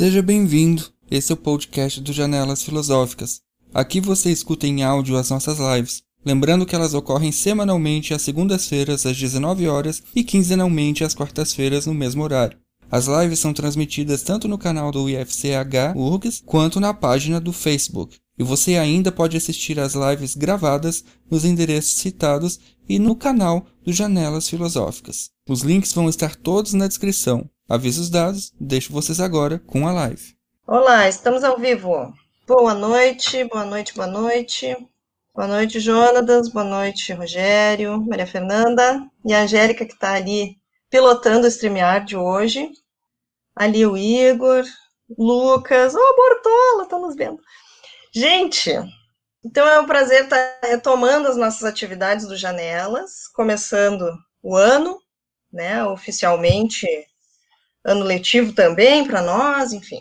Seja bem-vindo. Esse é o podcast do Janelas Filosóficas. Aqui você escuta em áudio as nossas lives, lembrando que elas ocorrem semanalmente às segundas-feiras às 19 horas e quinzenalmente às quartas-feiras no mesmo horário. As lives são transmitidas tanto no canal do IFCH URGS quanto na página do Facebook. E você ainda pode assistir às lives gravadas nos endereços citados e no canal do Janelas Filosóficas. Os links vão estar todos na descrição. Avisos dados, deixo vocês agora com a live. Olá, estamos ao vivo. Boa noite, boa noite, boa noite. Boa noite, Jonatas, boa noite, Rogério, Maria Fernanda e a Angélica que está ali pilotando o StreamYard de hoje. Ali o Igor, Lucas, ô oh, Bortola, estamos vendo. Gente, então é um prazer estar retomando as nossas atividades do Janelas, começando o ano, né, oficialmente ano letivo também para nós, enfim.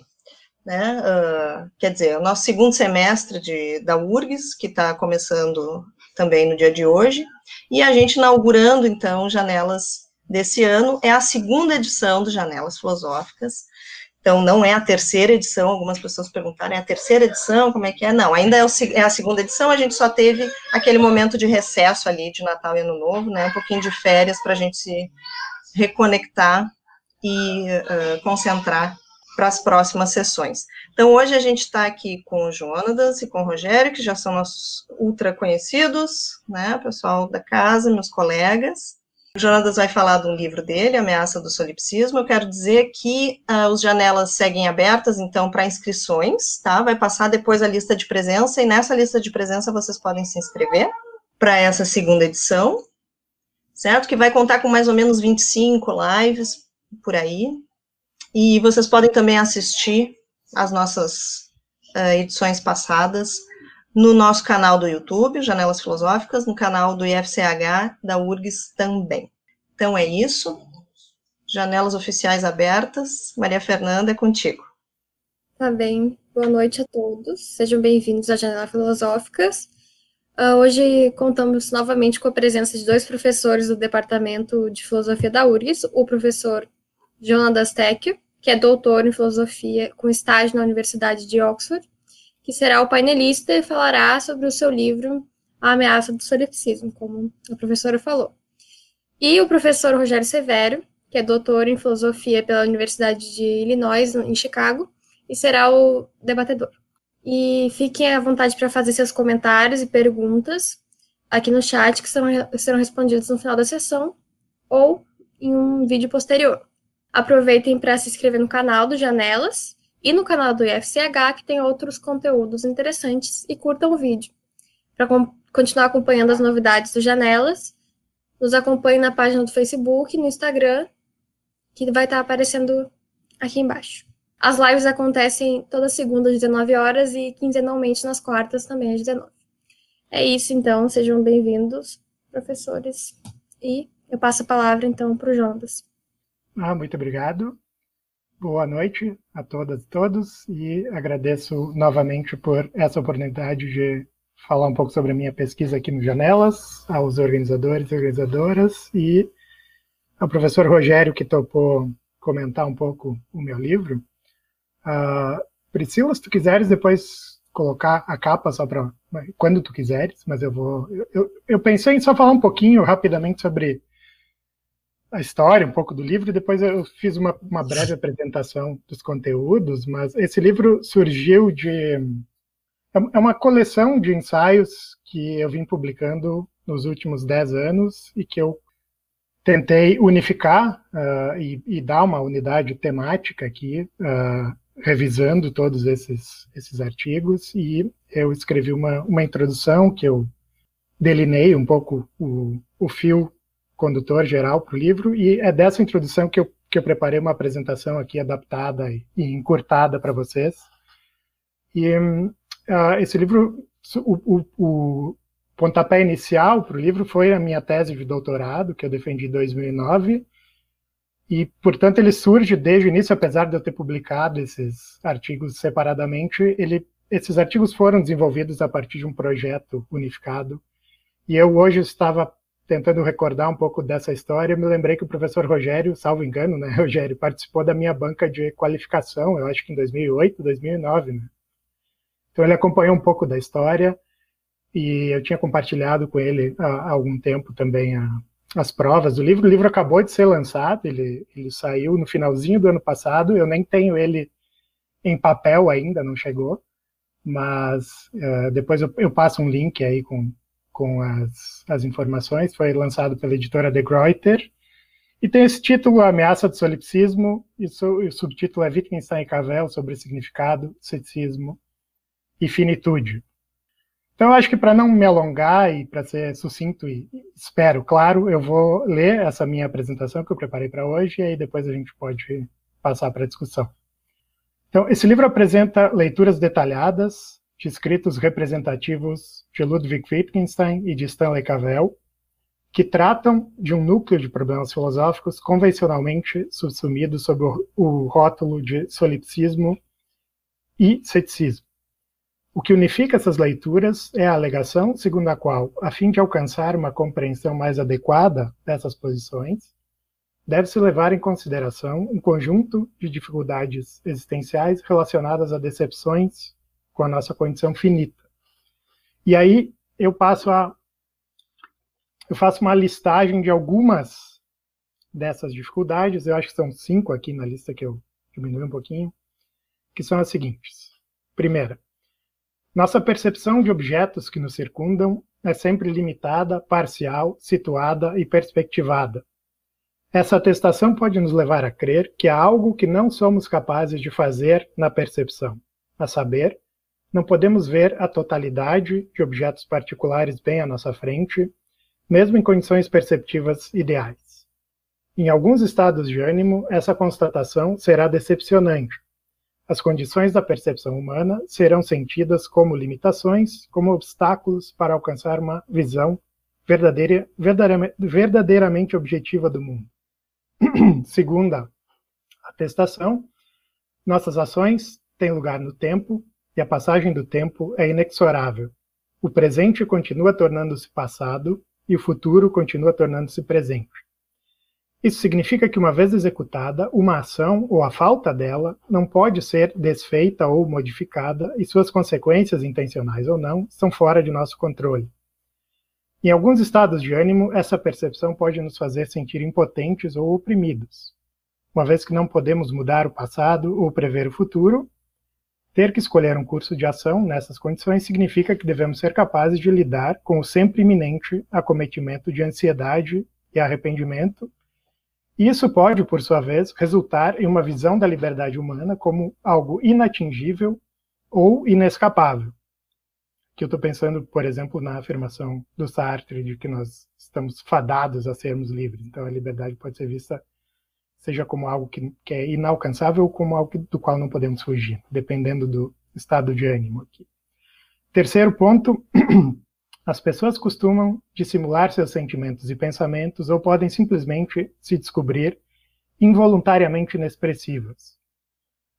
Né, uh, quer dizer, o nosso segundo semestre de, da URGS, que está começando também no dia de hoje, e a gente inaugurando, então, Janelas desse ano, é a segunda edição do Janelas Filosóficas, então não é a terceira edição, algumas pessoas perguntaram, é a terceira edição, como é que é? Não, ainda é, o, é a segunda edição, a gente só teve aquele momento de recesso ali, de Natal e Ano Novo, né, um pouquinho de férias para a gente se reconectar e uh, concentrar para as próximas sessões. Então, hoje a gente está aqui com o Jonatas e com o Rogério, que já são nossos ultra conhecidos, né, pessoal da casa, meus colegas. O Jonatas vai falar de um livro dele, Ameaça do Solipsismo. Eu quero dizer que uh, os janelas seguem abertas, então, para inscrições, tá? Vai passar depois a lista de presença, e nessa lista de presença vocês podem se inscrever para essa segunda edição, certo? Que vai contar com mais ou menos 25 lives por aí. E vocês podem também assistir as nossas uh, edições passadas no nosso canal do YouTube, Janelas Filosóficas, no canal do IFCH da URGS também. Então é isso. Janelas oficiais abertas. Maria Fernanda, é contigo. Tá bem. Boa noite a todos. Sejam bem-vindos à Janelas Filosóficas. Uh, hoje contamos novamente com a presença de dois professores do Departamento de Filosofia da URGS, o professor Jonas Tecchio, que é doutor em filosofia com estágio na Universidade de Oxford, que será o painelista e falará sobre o seu livro A Ameaça do Solipsismo, como a professora falou. E o professor Rogério Severo, que é doutor em filosofia pela Universidade de Illinois, em Chicago, e será o debatedor. E fiquem à vontade para fazer seus comentários e perguntas aqui no chat, que serão, serão respondidos no final da sessão ou em um vídeo posterior. Aproveitem para se inscrever no canal do Janelas e no canal do IFCH, que tem outros conteúdos interessantes, e curtam o vídeo. Para continuar acompanhando as novidades do Janelas, nos acompanhe na página do Facebook no Instagram, que vai estar aparecendo aqui embaixo. As lives acontecem toda segunda às 19 horas e quinzenalmente nas quartas também às 19. É isso, então. Sejam bem-vindos, professores. E eu passo a palavra, então, para o Jonas. Ah, muito obrigado. Boa noite a todas e todos e agradeço novamente por essa oportunidade de falar um pouco sobre a minha pesquisa aqui no Janelas, aos organizadores e organizadoras e ao professor Rogério que topou comentar um pouco o meu livro. Uh, Priscila, se tu quiseres depois colocar a capa só para quando tu quiseres, mas eu vou. Eu, eu pensei em só falar um pouquinho rapidamente sobre a história, um pouco do livro, e depois eu fiz uma, uma breve apresentação dos conteúdos, mas esse livro surgiu de. É, é uma coleção de ensaios que eu vim publicando nos últimos dez anos e que eu tentei unificar uh, e, e, dar uma unidade temática aqui, uh, revisando todos esses, esses artigos, e eu escrevi uma, uma introdução que eu delinei um pouco o, o fio condutor geral para o livro, e é dessa introdução que eu, que eu preparei uma apresentação aqui adaptada e, encurtada para vocês. E uh, esse livro, o, o, o pontapé inicial para o livro foi a minha tese de doutorado, que eu defendi em 2009, e, portanto, ele surge desde o início, apesar de eu ter publicado esses artigos separadamente, ele, esses artigos foram desenvolvidos a partir de um projeto unificado, e eu hoje estava tentando recordar um pouco dessa história, me lembrei que o professor Rogério, salvo engano, né, Rogério, participou da minha banca de qualificação, eu acho que em 2008, 2009, né? Então ele acompanhou um pouco da história e eu tinha compartilhado com ele há, algum tempo também a, as provas do livro. O livro acabou de ser lançado, ele, ele saiu no finalzinho do ano passado, eu nem tenho ele em papel ainda, não chegou, mas uh, depois eu, eu, passo um link aí com, com as, as informações. Foi lançado pela editora De Gruyter e tem esse título, Ameaça do Solipsismo, e, e o subtítulo é Wittgenstein e Cavell sobre significado, ceticismo e finitude. Então, eu acho que para não me alongar e para ser sucinto e espero, claro, eu vou ler essa minha apresentação que eu preparei para hoje e aí depois a gente pode passar para a discussão. Então, esse livro apresenta leituras detalhadas de escritos representativos de Ludwig Wittgenstein e de Stanley Cavell, que tratam de um núcleo de problemas filosóficos convencionalmente subsumidos sob o rótulo de solipsismo e ceticismo. O que unifica essas leituras é a alegação segundo a qual, a fim de alcançar uma compreensão mais adequada dessas posições, deve-se levar em consideração um conjunto de dificuldades existenciais relacionadas a decepções com a nossa condição finita. E aí eu passo a eu faço uma listagem de algumas dessas dificuldades, eu acho que são cinco aqui na lista que eu diminui um pouquinho, que são as seguintes. Primeira, nossa percepção de objetos que nos circundam é sempre limitada, parcial, situada e perspectivada, essa atestação pode nos levar a crer que há algo que não somos capazes de fazer na percepção, a saber, não podemos ver a totalidade de objetos particulares bem à nossa frente, mesmo em condições perceptivas ideais. Em alguns estados de ânimo, essa constatação será decepcionante. As condições da percepção humana serão sentidas como limitações, como obstáculos para alcançar uma visão verdadeira, verdadeiramente objetiva do mundo. Segunda atestação, nossas ações têm lugar no tempo e a passagem do tempo é inexorável. O presente continua tornando-se passado e o futuro continua tornando-se presente. Isso significa que, uma vez executada, uma ação ou a falta dela não pode ser desfeita ou modificada e suas consequências, intencionais ou não, são fora de nosso controle. Em alguns estados de ânimo, essa percepção pode nos fazer sentir impotentes ou oprimidos. Uma vez que não podemos mudar o passado ou prever o futuro, ter que escolher um curso de ação nessas condições significa que devemos ser capazes de lidar com o sempre iminente acometimento de ansiedade e arrependimento. Isso pode, por sua vez, resultar em uma visão da liberdade humana como algo inatingível ou inescapável, que eu estou pensando, por exemplo, na afirmação do Sartre de que nós estamos fadados a sermos livres. Então, a liberdade pode ser vista seja como algo que, que é inalcançável ou como algo do qual não podemos fugir, dependendo do estado de ânimo aqui. Terceiro ponto, as pessoas costumam dissimular seus sentimentos e pensamentos ou podem simplesmente se descobrir involuntariamente inexpressivas.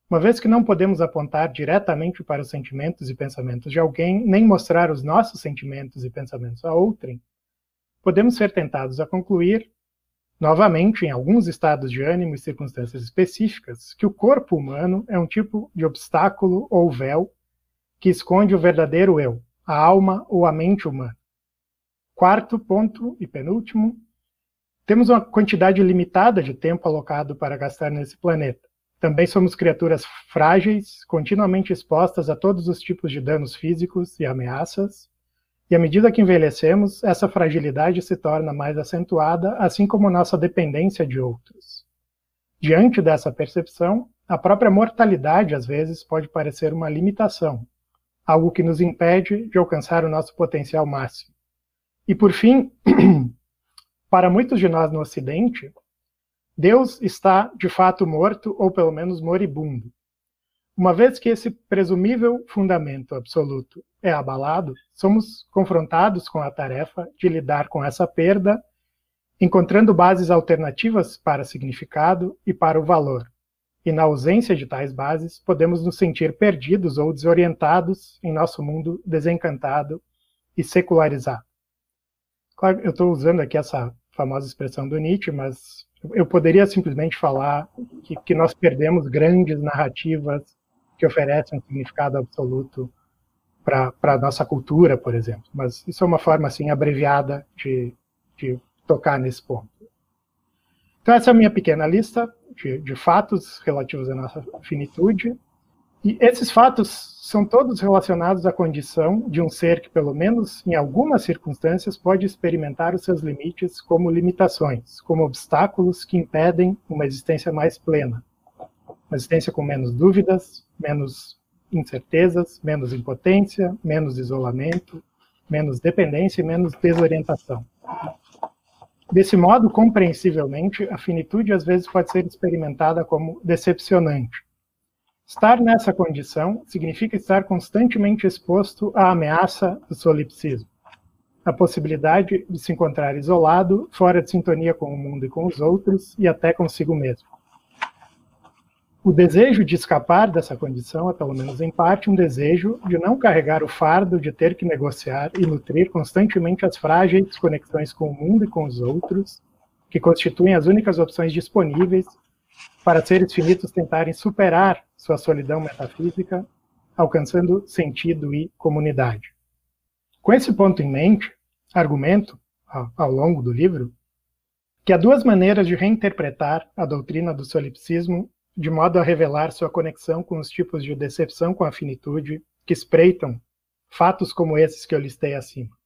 Uma vez que não podemos apontar diretamente para os sentimentos e pensamentos de alguém, nem mostrar os nossos sentimentos e pensamentos a outrem, podemos ser tentados a concluir, novamente em alguns estados de ânimo e circunstâncias específicas, que o corpo humano é um tipo de obstáculo ou véu que esconde o verdadeiro eu, a alma ou a mente humana. Quarto ponto e penúltimo, temos uma quantidade limitada de tempo alocado para gastar nesse planeta. Também somos criaturas frágeis, continuamente expostas a todos os tipos de danos físicos e ameaças, e à medida que envelhecemos, essa fragilidade se torna mais acentuada, assim como nossa dependência de outros. Diante dessa percepção, a própria mortalidade às vezes pode parecer uma limitação, algo que nos impede de alcançar o nosso potencial máximo. E por fim, para muitos de nós no Ocidente, Deus está de fato morto ou pelo menos moribundo. Uma vez que esse presumível fundamento absoluto é abalado, somos confrontados com a tarefa de lidar com essa perda, encontrando bases alternativas para significado e para o valor. E na ausência de tais bases, podemos nos sentir perdidos ou desorientados em nosso mundo desencantado e secularizado. Claro, eu estou usando aqui essa famosa expressão do Nietzsche, mas eu poderia simplesmente falar que, que nós perdemos grandes narrativas que oferecem um significado absoluto para a nossa cultura, por exemplo. Mas isso é uma forma assim abreviada de, de tocar nesse ponto. Então essa é a minha pequena lista de, de fatos relativos à nossa finitude. E esses fatos são todos relacionados à condição de um ser que, pelo menos em algumas circunstâncias, pode experimentar os seus limites como limitações, como obstáculos que impedem uma existência mais plena. Uma existência com menos dúvidas, menos incertezas, menos impotência, menos isolamento, menos dependência e menos desorientação. Desse modo, compreensivelmente, a finitude às vezes pode ser experimentada como decepcionante. Estar nessa condição significa estar constantemente exposto à ameaça do solipsismo, a possibilidade de se encontrar isolado, fora de sintonia com o mundo e com os outros e até consigo mesmo. O desejo de escapar dessa condição é, pelo menos em parte, um desejo de não carregar o fardo de ter que negociar e nutrir constantemente as frágeis conexões com o mundo e com os outros, que constituem as únicas opções disponíveis para seres finitos tentarem superar sua solidão metafísica, alcançando sentido e comunidade. Com esse ponto em mente, argumento, ao longo do livro, que há duas maneiras de reinterpretar a doutrina do solipsismo de modo a revelar sua conexão com os tipos de decepção com a finitude que espreitam fatos como esses que eu listei acima.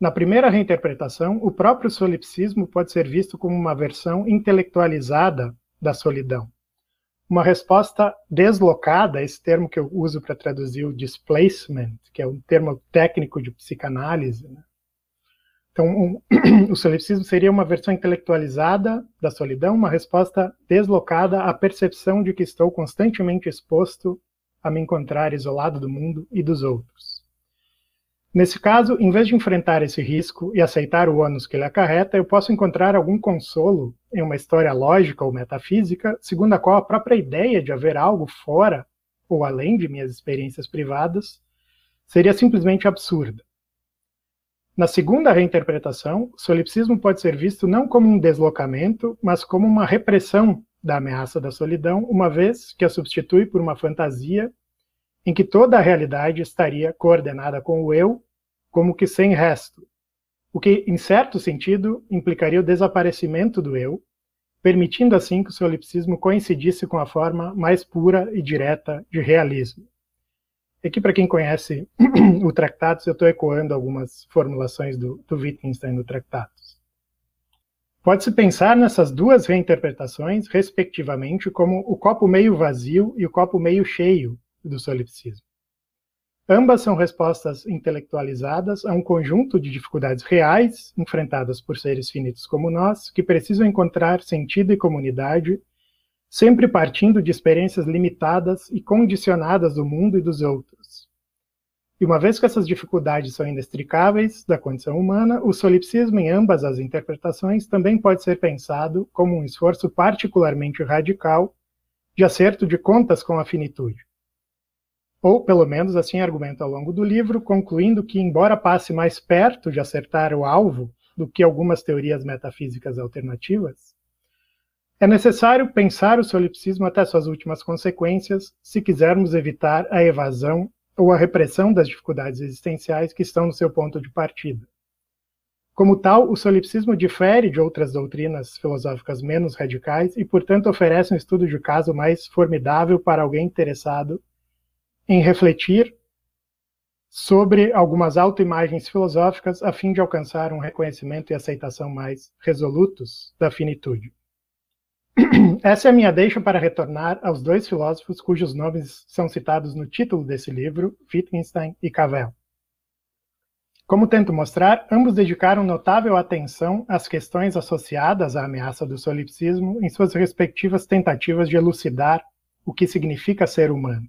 Na primeira reinterpretação, o próprio solipsismo pode ser visto como uma versão intelectualizada da solidão. Uma resposta deslocada, esse termo que eu uso para traduzir o displacement, que é um termo técnico de psicanálise, né? Então, um, o solipsismo seria uma versão intelectualizada da solidão, uma resposta deslocada à percepção de que estou constantemente exposto a me encontrar isolado do mundo e dos outros. Nesse caso, em vez de enfrentar esse risco e aceitar o ônus que ele acarreta, eu posso encontrar algum consolo em uma história lógica ou metafísica, segundo a qual a própria ideia de haver algo fora ou além de minhas experiências privadas seria simplesmente absurda na segunda reinterpretação, o solipsismo pode ser visto não como um deslocamento, mas como uma repressão da ameaça da solidão, uma vez que a substitui por uma fantasia em que toda a realidade estaria coordenada com o eu, como que sem resto, o que, em certo sentido, implicaria o desaparecimento do eu, permitindo assim que o solipsismo coincidisse com a forma mais pura e direta de realismo. Aqui, para quem conhece o Tractatus, eu estou ecoando algumas formulações do, do Wittgenstein no Tractatus. Pode-se pensar nessas duas reinterpretações, respectivamente, como o copo meio vazio e o copo meio cheio do solipsismo. Ambas são respostas intelectualizadas a um conjunto de dificuldades reais enfrentadas por seres finitos como nós, que precisam encontrar sentido e comunidade sempre partindo de experiências limitadas e condicionadas do mundo e dos outros. E uma vez que essas dificuldades são inextricáveis da condição humana, o solipsismo em ambas as interpretações também pode ser pensado como um esforço particularmente radical de acerto de contas com a finitude. Ou, pelo menos, assim argumenta ao longo do livro, concluindo que, embora passe mais perto de acertar o alvo do que algumas teorias metafísicas alternativas, é necessário pensar o solipsismo até suas últimas consequências se quisermos evitar a evasão ou a repressão das dificuldades existenciais que estão no seu ponto de partida. Como tal, o solipsismo difere de outras doutrinas filosóficas menos radicais e, portanto, oferece um estudo de caso mais formidável para alguém interessado em refletir sobre algumas autoimagens filosóficas a fim de alcançar um reconhecimento e aceitação mais resolutos da finitude. Essa é a minha deixa para retornar aos dois filósofos cujos nomes são citados no título desse livro, Wittgenstein e Cavell. Como tento mostrar, ambos dedicaram notável atenção às questões associadas à ameaça do solipsismo em suas respectivas tentativas de elucidar o que significa ser humano.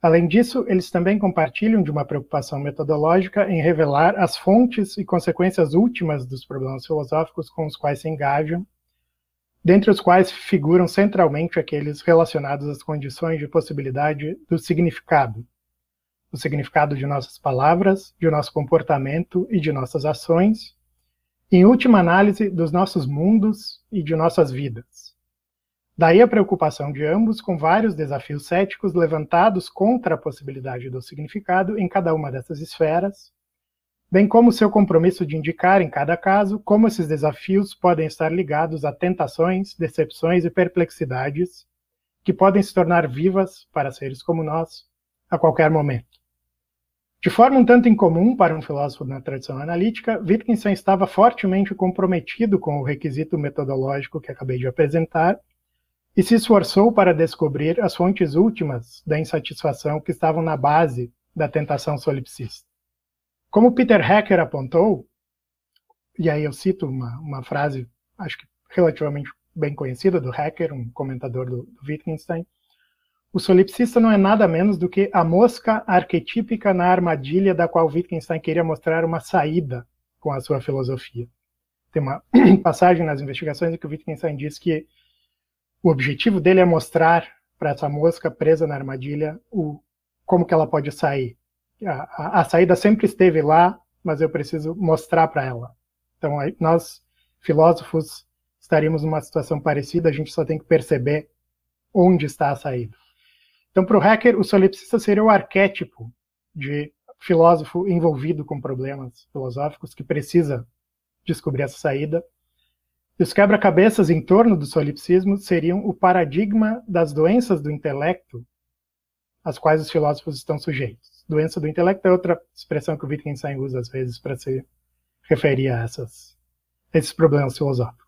Além disso, eles também compartilham de uma preocupação metodológica em revelar as fontes e consequências últimas dos problemas filosóficos com os quais se engajam dentre os quais figuram centralmente aqueles relacionados às condições de possibilidade do significado, o significado de nossas palavras, de nosso comportamento e de nossas ações, em última análise, dos nossos mundos e de nossas vidas. Daí a preocupação de ambos com vários desafios céticos levantados contra a possibilidade do significado em cada uma dessas esferas, bem como seu compromisso de indicar, em cada caso, como esses desafios podem estar ligados a tentações, decepções e perplexidades que podem se tornar vivas para seres como nós a qualquer momento. De forma um tanto incomum para um filósofo na tradição analítica, Wittgenstein estava fortemente comprometido com o requisito metodológico que acabei de apresentar e se esforçou para descobrir as fontes últimas da insatisfação que estavam na base da tentação solipsista. Como Peter Hacker apontou, e aí eu cito uma, uma frase, acho que relativamente bem conhecida do Hacker, um comentador do, do Wittgenstein, o solipsista não é nada menos do que a mosca arquetípica na armadilha da qual Wittgenstein queria mostrar uma saída com a sua filosofia. Tem uma passagem nas investigações em que o Wittgenstein diz que o objetivo dele é mostrar para essa mosca presa na armadilha o, como que ela pode sair. A, a, saída sempre esteve lá, mas eu preciso mostrar para ela. Então, nós, filósofos, estaríamos numa situação parecida, a gente só tem que perceber onde está a saída. Então, para o hacker, o solipsista seria o arquétipo de filósofo envolvido com problemas filosóficos que precisa descobrir essa saída e os quebra-cabeças em torno do solipsismo seriam o paradigma das doenças do intelecto às quais os filósofos estão sujeitos. Doença do intelecto é outra expressão que o Wittgenstein usa às vezes para se referir a essas, esses problemas filosóficos.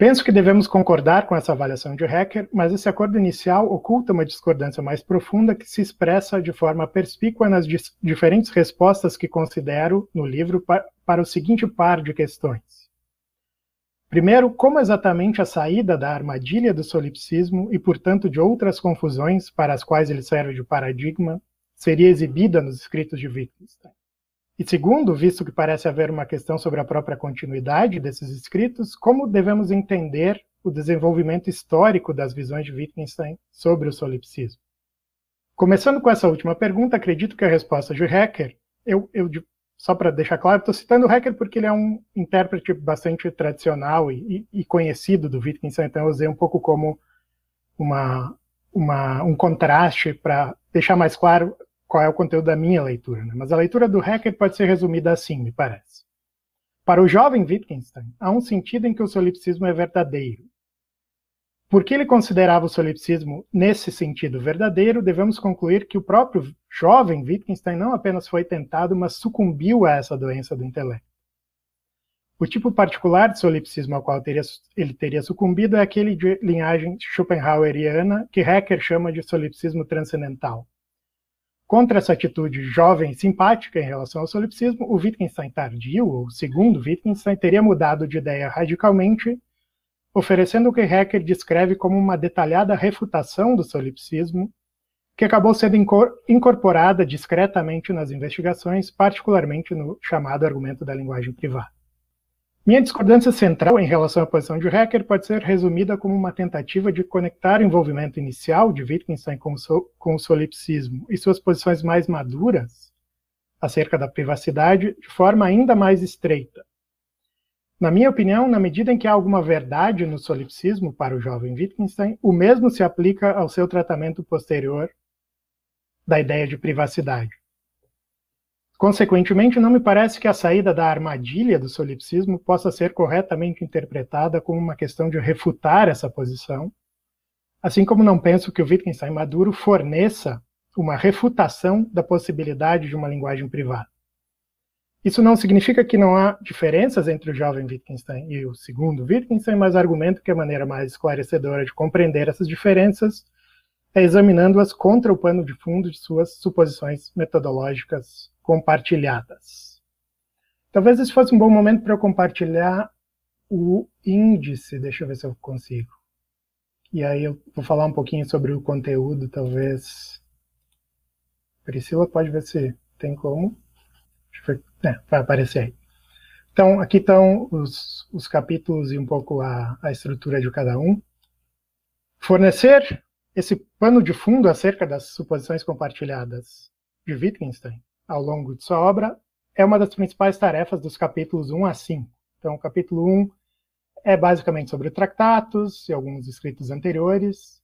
Penso que devemos concordar com essa avaliação de Hacker, mas esse acordo inicial oculta uma discordância mais profunda que se expressa de forma perspícua nas diferentes respostas que considero no livro para o seguinte par de questões. Primeiro, como exatamente a saída da armadilha do solipsismo e, portanto, de outras confusões para as quais ele serve de paradigma, seria exibida nos escritos de Wittgenstein. E segundo, visto que parece haver uma questão sobre a própria continuidade desses escritos, como devemos entender o desenvolvimento histórico das visões de Wittgenstein sobre o solipsismo? Começando com essa última pergunta, acredito que a resposta de Hacker, eu, eu só para deixar claro, estou citando o Hacker porque ele é um intérprete bastante tradicional e, e, conhecido do Wittgenstein, então eu usei um pouco como uma, uma, um contraste para deixar mais claro qual é o conteúdo da minha leitura. Né? Mas a leitura do Hacker pode ser resumida assim, me parece. Para o jovem Wittgenstein, há um sentido em que o solipsismo é verdadeiro, porque ele considerava o solipsismo nesse sentido verdadeiro, devemos concluir que o próprio jovem Wittgenstein não apenas foi tentado, mas sucumbiu a essa doença do intelecto. O tipo particular de solipsismo ao qual teria, ele teria sucumbido é aquele de linhagem schopenhaueriana, que Haeckel chama de solipsismo transcendental. Contra essa atitude jovem e simpática em relação ao solipsismo, o Wittgenstein tardio, ou segundo Wittgenstein, teria mudado de ideia radicalmente oferecendo o que Haeckel descreve como uma detalhada refutação do solipsismo, que acabou sendo incorporada discretamente nas investigações, particularmente no chamado argumento da linguagem privada. Minha discordância central em relação à posição de Haeckel pode ser resumida como uma tentativa de conectar o envolvimento inicial de Wittgenstein com o, com o solipsismo e suas posições mais maduras acerca da privacidade de forma ainda mais estreita, na minha opinião, na medida em que há alguma verdade no solipsismo para o jovem Wittgenstein, o mesmo se aplica ao seu tratamento posterior da ideia de privacidade. Consequentemente, não me parece que a saída da armadilha do solipsismo possa ser corretamente interpretada como uma questão de refutar essa posição, assim como não penso que o Wittgenstein maduro forneça uma refutação da possibilidade de uma linguagem privada. Isso não significa que não há diferenças entre o jovem Wittgenstein e o segundo Wittgenstein, mas argumento que a maneira mais esclarecedora de compreender essas diferenças é examinando-as contra o pano de fundo de suas suposições metodológicas compartilhadas. Talvez esse fosse um bom momento para eu compartilhar o índice, deixa eu ver se eu consigo. E aí eu vou falar um pouquinho sobre o conteúdo, talvez. Priscila pode ver se tem como. É, vai aparecer aí. Então, aqui estão os, os capítulos e um pouco a, a estrutura de cada um. Fornecer esse pano de fundo acerca das suposições compartilhadas de Wittgenstein ao longo de sua obra é uma das principais tarefas dos capítulos 1 a 5. Então, o capítulo 1 é basicamente sobre tratatos e alguns escritos anteriores.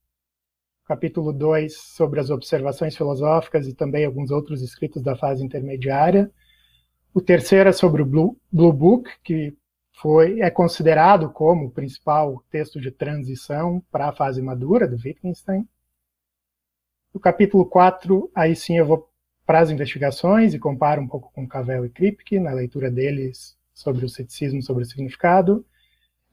O capítulo 2 sobre as observações filosóficas e também alguns outros escritos da fase intermediária. O terceiro é sobre o Blue, Blue Book, que foi é considerado como o principal texto de transição para a fase madura do Wittgenstein. No capítulo 4, aí sim eu vou para as investigações e comparo um pouco com Cavell e Kripke na leitura deles sobre o ceticismo, sobre o significado.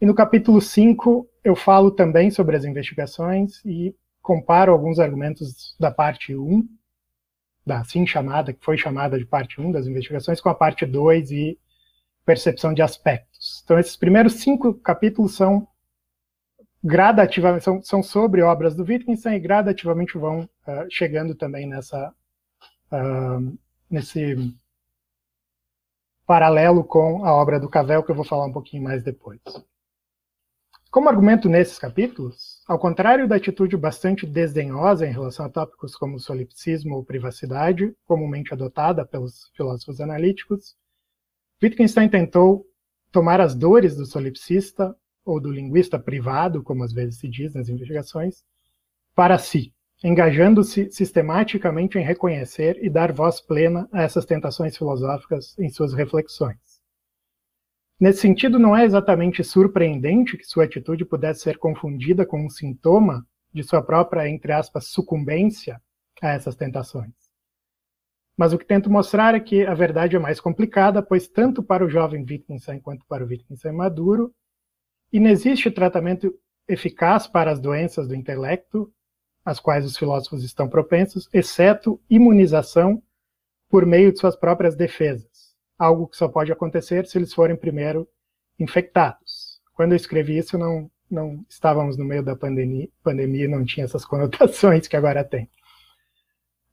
E no capítulo 5 eu falo também sobre as investigações e comparo alguns argumentos da parte 1, da assim chamada, que foi chamada de parte 1 das investigações, com a parte 2 e percepção de aspectos. Então esses primeiros cinco capítulos são gradativamente são, são sobre obras do Wittgenstein e gradativamente vão uh, chegando também nessa nesse paralelo com a obra do Cavell que eu vou falar um pouquinho mais depois. Como argumento nesses capítulos, ao contrário da atitude bastante desdenhosa em relação a tópicos como solipsismo ou privacidade, comumente adotada pelos filósofos analíticos, Wittgenstein tentou tomar as dores do solipsista ou do linguista privado, como às vezes se diz nas investigações, para si, engajando-se sistematicamente em reconhecer e dar voz plena a essas tentações filosóficas em suas reflexões. Nesse sentido, não é exatamente surpreendente que sua atitude pudesse ser confundida com um sintoma de sua própria, entre aspas, sucumbência a essas tentações. Mas o que tento mostrar é que a verdade é mais complicada, pois tanto para o jovem Wittgenstein quanto para o Wittgenstein maduro, inexiste tratamento eficaz para as doenças do intelecto, às quais os filósofos estão propensos, exceto imunização por meio de suas próprias defesas, algo que só pode acontecer se eles forem primeiro infectados. Quando eu escrevi isso, não, não estávamos no meio da pandemia, pandemia não tinha essas conotações que agora tem.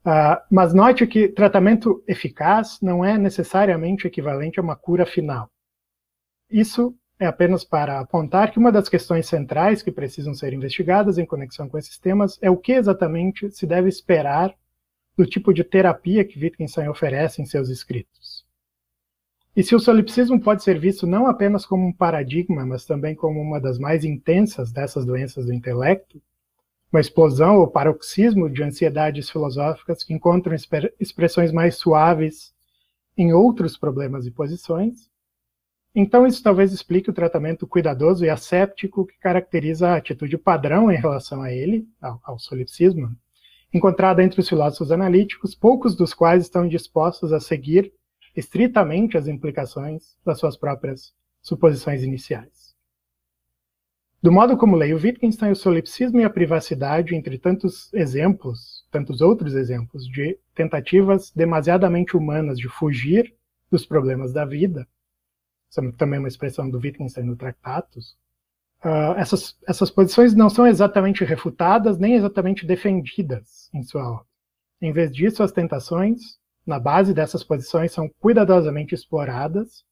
Uh, mas note que tratamento eficaz não é necessariamente equivalente a uma cura final. Isso é apenas para apontar que uma das questões centrais que precisam ser investigadas em conexão com esses temas é o que exatamente se deve esperar do tipo de terapia que Wittgenstein oferece em seus escritos. E se o solipsismo pode ser visto não apenas como um paradigma, mas também como uma das mais intensas dessas doenças do intelecto, uma explosão ou paroxismo de ansiedades filosóficas que encontram expressões mais suaves em outros problemas e posições, então, isso talvez explique o tratamento cuidadoso e asséptico que caracteriza a atitude padrão em relação a ele, ao, ao solipsismo, encontrada entre os filósofos analíticos, poucos dos quais estão dispostos a seguir estritamente as implicações das suas próprias suposições iniciais. Do modo como leio Wittgenstein, o solipsismo e a privacidade, entre tantos exemplos, tantos outros exemplos, de tentativas demasiadamente humanas de fugir dos problemas da vida, também uma expressão do Wittgenstein no Tractatus, uh, essas, essas posições não são exatamente refutadas nem exatamente defendidas em sua obra. Em vez disso, as tentações, na base dessas posições, são cuidadosamente exploradas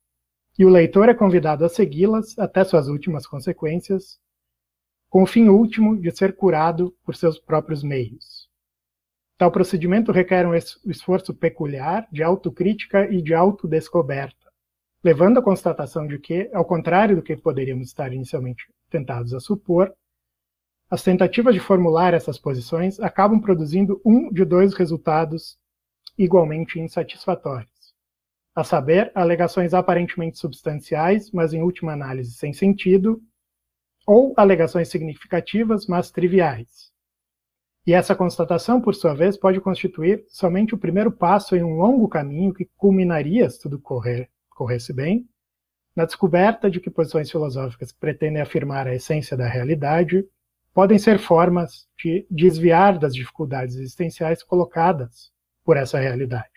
e o leitor é convidado a segui-las até suas últimas consequências, com o fim último de ser curado por seus próprios meios. Tal procedimento requer um esforço peculiar de autocrítica e de autodescoberta levando à constatação de que, ao contrário do que poderíamos estar inicialmente tentados a supor, as tentativas de formular essas posições acabam produzindo um de dois resultados igualmente insatisfatórios. A saber, alegações aparentemente substanciais, mas em última análise sem sentido, ou alegações significativas, mas triviais. E essa constatação, por sua vez, pode constituir somente o primeiro passo em um longo caminho que culminaria, se tudo correr corresse bem, na descoberta de que posições filosóficas que pretendem afirmar a essência da realidade podem ser formas de desviar das dificuldades existenciais colocadas por essa realidade.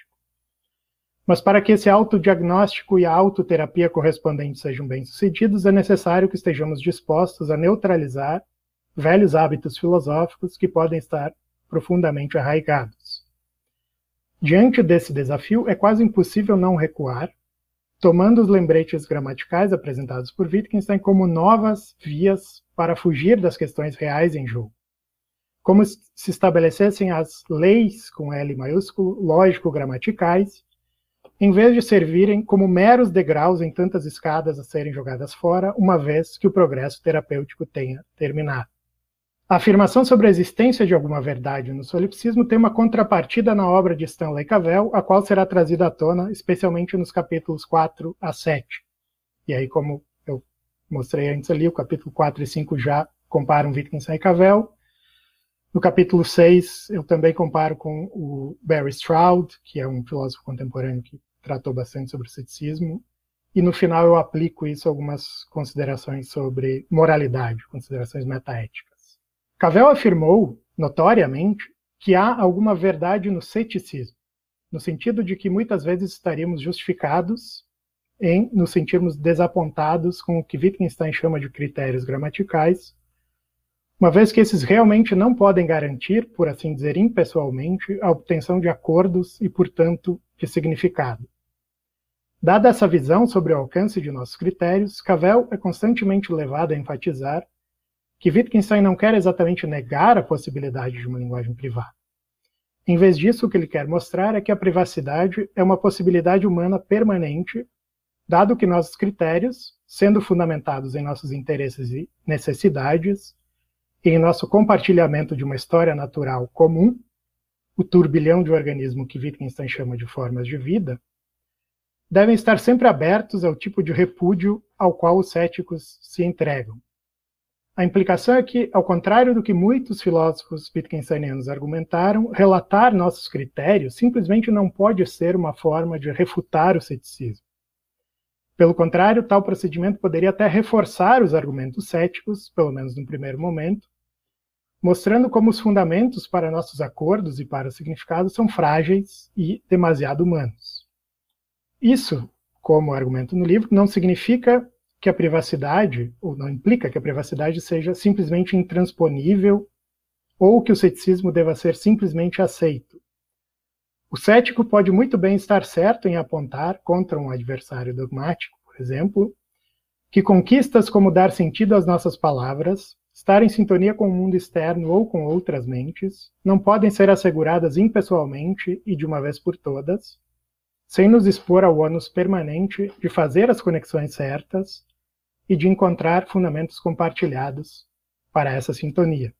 Mas para que esse autodiagnóstico e a autoterapia correspondente sejam bem-sucedidos, é necessário que estejamos dispostos a neutralizar velhos hábitos filosóficos que podem estar profundamente arraigados. Diante desse desafio, é quase impossível não recuar tomando os lembretes gramaticais apresentados por Wittgenstein como novas vias para fugir das questões reais em jogo. como se estabelecessem as leis com L maiúsculo, lógico-gramaticais, em vez de servirem como meros degraus em tantas escadas a serem jogadas fora, uma vez que o progresso terapêutico tenha terminado. A afirmação sobre a existência de alguma verdade no solipsismo tem uma contrapartida na obra de Stanley Cavell, a qual será trazida à tona, especialmente nos capítulos 4 a 7. E aí, como eu mostrei antes ali, o capítulo 4 e 5 já comparam Wittgenstein e Cavell. No capítulo 6, eu também comparo com o Barry Stroud, que é um filósofo contemporâneo que tratou bastante sobre o ceticismo. E no final eu aplico isso a algumas considerações sobre moralidade, considerações metaéticas. Cavell afirmou, notoriamente, que há alguma verdade no ceticismo, no sentido de que muitas vezes estaríamos justificados em nos sentirmos desapontados com o que Wittgenstein chama de critérios gramaticais, uma vez que esses realmente não podem garantir, por assim dizer, impessoalmente, a obtenção de acordos e, portanto, de significado. Dada essa visão sobre o alcance de nossos critérios, Cavell é constantemente levado a enfatizar que Wittgenstein não quer exatamente negar a possibilidade de uma linguagem privada. Em vez disso, o que ele quer mostrar é que a privacidade é uma possibilidade humana permanente, dado que nossos critérios, sendo fundamentados em nossos interesses e necessidades, e em nosso compartilhamento de uma história natural comum, o turbilhão de organismo que Wittgenstein chama de formas de vida, devem estar sempre abertos ao tipo de repúdio ao qual os céticos se entregam, a implicação é que, ao contrário do que muitos filósofos wittgensteinianos argumentaram, relatar nossos critérios simplesmente não pode ser uma forma de refutar o ceticismo. Pelo contrário, tal procedimento poderia até reforçar os argumentos céticos, pelo menos no primeiro momento, mostrando como os fundamentos para nossos acordos e para o significado são frágeis e demasiado humanos. Isso, como argumento no livro, não significa que a privacidade, ou não implica que a privacidade seja simplesmente intransponível ou que o ceticismo deva ser simplesmente aceito. O cético pode muito bem estar certo em apontar contra um adversário dogmático, por exemplo, que conquistas como dar sentido às nossas palavras, estar em sintonia com o mundo externo ou com outras mentes, não podem ser asseguradas impessoalmente e de uma vez por todas, sem nos expor ao ônus permanente de fazer as conexões certas e de encontrar fundamentos compartilhados para essa sintonia.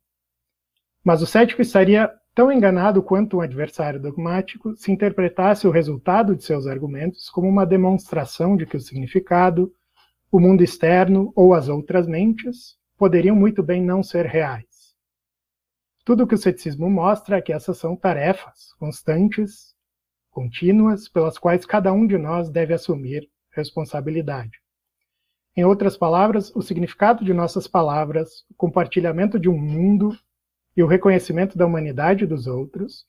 Mas o cético estaria tão enganado quanto um adversário dogmático se interpretasse o resultado de seus argumentos como uma demonstração de que o significado, o mundo externo ou as outras mentes poderiam muito bem não ser reais. Tudo o que o ceticismo mostra é que essas são tarefas constantes, contínuas, pelas quais cada um de nós deve assumir responsabilidade. Em outras palavras, o significado de nossas palavras, o compartilhamento de um mundo e o reconhecimento da humanidade dos outros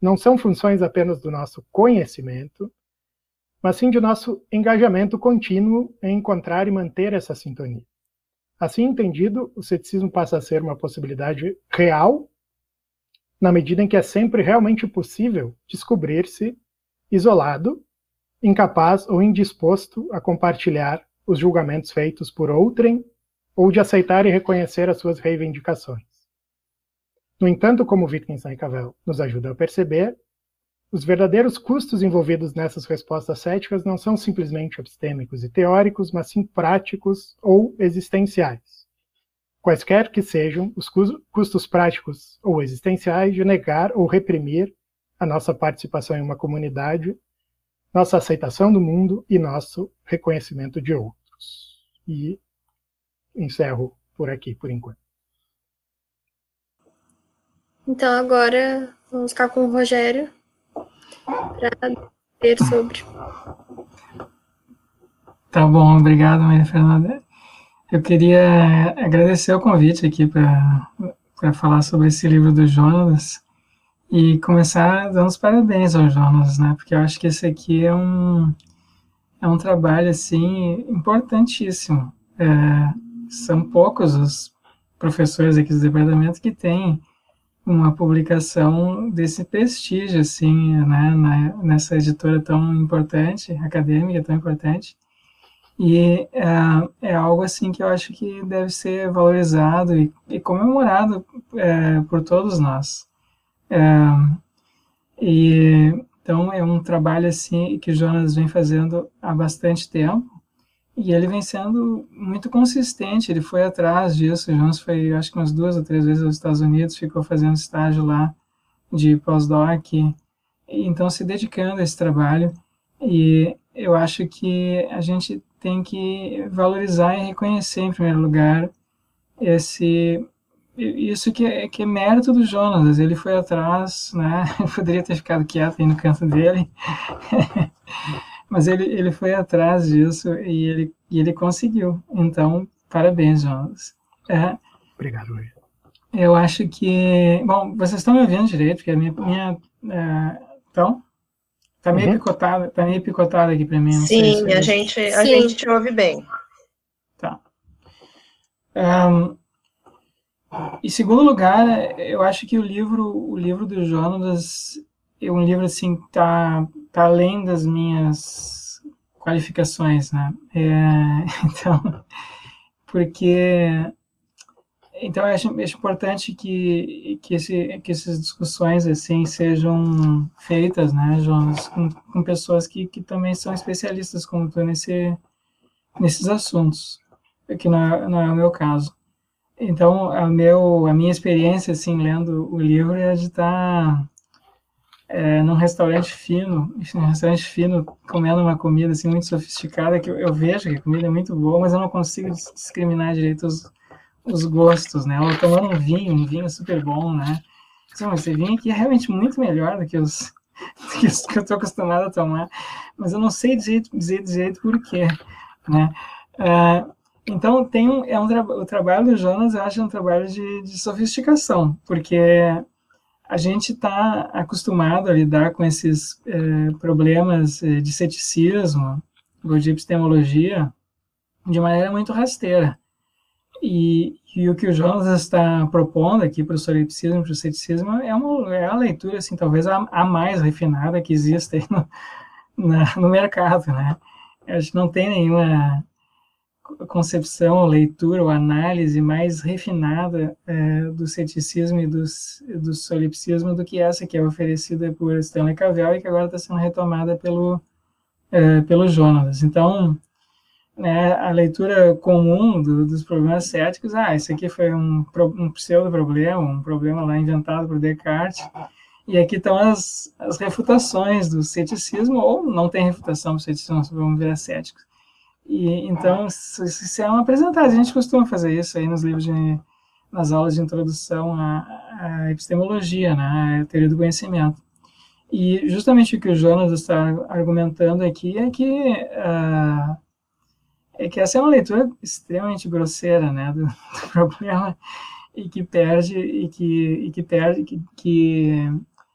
não são funções apenas do nosso conhecimento, mas sim de nosso engajamento contínuo em encontrar e manter essa sintonia. Assim entendido, o ceticismo passa a ser uma possibilidade real, na medida em que é sempre realmente possível descobrir-se isolado, incapaz ou indisposto a compartilhar os julgamentos feitos por outrem ou de aceitar e reconhecer as suas reivindicações. No entanto, como Wittgenstein e Cavell nos ajudam a perceber, os verdadeiros custos envolvidos nessas respostas céticas não são simplesmente epistêmicos e teóricos, mas sim práticos ou existenciais. Quaisquer que sejam os custos práticos ou existenciais de negar ou reprimir a nossa participação em uma comunidade nossa aceitação do mundo e nosso reconhecimento de outros. E encerro por aqui, por enquanto. Então, agora vamos ficar com o Rogério para ver sobre. Tá bom, obrigado, Maria Fernanda. Eu queria agradecer o convite aqui para falar sobre esse livro do Jonas e começar dando os parabéns ao Jonas, né? Porque eu acho que esse aqui é um, é um trabalho, assim, importantíssimo. É, são poucos os professores aqui do departamento que têm uma publicação desse prestígio, assim, né, na, nessa editora tão importante, acadêmica tão importante, E é, é, algo assim que eu acho que deve ser valorizado e, e comemorado é, por todos nós. É, e então é um trabalho assim que Jonas vem fazendo há bastante tempo e ele vem sendo muito consistente. Ele foi atrás disso. Jonas foi, acho que umas duas ou três vezes aos Estados Unidos, ficou fazendo estágio lá de pós-doc, então se dedicando a esse trabalho. E eu acho que a gente tem que valorizar e reconhecer, em primeiro lugar, esse isso que é, que é mérito do Jonas. Ele foi atrás, né? poderia ter ficado quieto aí no canto dele, mas ele, ele foi atrás disso e ele, e ele conseguiu. Então, parabéns, Jonas. É, Obrigado, Luiz. Eu acho que. Bom, vocês estão me ouvindo direito, porque a minha. minha é, então? Tá meio uhum. picotada, tá meio picotada aqui para mim. Sim, se a, gente, a Sim. gente te ouve bem. Tá. Um, em segundo lugar, eu acho que o livro, o livro do Jonas é um livro assim tá, tá além das minhas qualificações, né? É, então, porque então eu acho, acho, importante que que, esse, que essas discussões assim sejam feitas, né, Jonas, com, com pessoas que, que também são especialistas como tu nesse nesses assuntos, que não é, não é o meu caso. Então a meu a minha experiência assim lendo o livro é de estar é, num restaurante fino, num restaurante fino, comendo uma comida assim muito sofisticada que eu, eu vejo que a comida é muito boa, mas eu não consigo discriminar direito os os gostos, né? Ou tomando um vinho, um vinho super bom, né? Sim, esse vinho aqui é realmente muito melhor do que os, que, os que eu estou acostumado a tomar, mas eu não sei dizer, dizer, dizer por quê, né? Uh, então, tem um, é um o trabalho do Jonas, eu acho, é um trabalho de, de sofisticação, porque a gente está acostumado a lidar com esses eh, problemas eh, de ceticismo, ou de epistemologia, de maneira muito rasteira. E, e, o que o Jonas está propondo aqui para o solipsismo, para o ceticismo, é, uma, é a leitura, assim, talvez a, a mais refinada que existe no, na, no mercado, né? A gente não tem nenhuma concepção, leitura ou análise mais refinada é, do ceticismo e dos, do solipsismo do que essa que é oferecida por Stanley Cavell e que agora está sendo retomada pelo, é, pelo Jonas. Então, né, a leitura comum do, dos problemas céticos, ah, isso aqui foi um, um pseudo-problema, um problema lá inventado por Descartes, e aqui estão as, as refutações do ceticismo, ou não tem refutação do ceticismo, vamos virar céticos. E, então, isso é um apresentado, a gente costuma fazer isso aí nos livros de, nas aulas de introdução à, à epistemologia, né, à teoria do conhecimento. E justamente o que o Jonas está argumentando aqui é que uh, é que essa é uma leitura extremamente grosseira, né, do, do problema e que perde e que e que perde que, que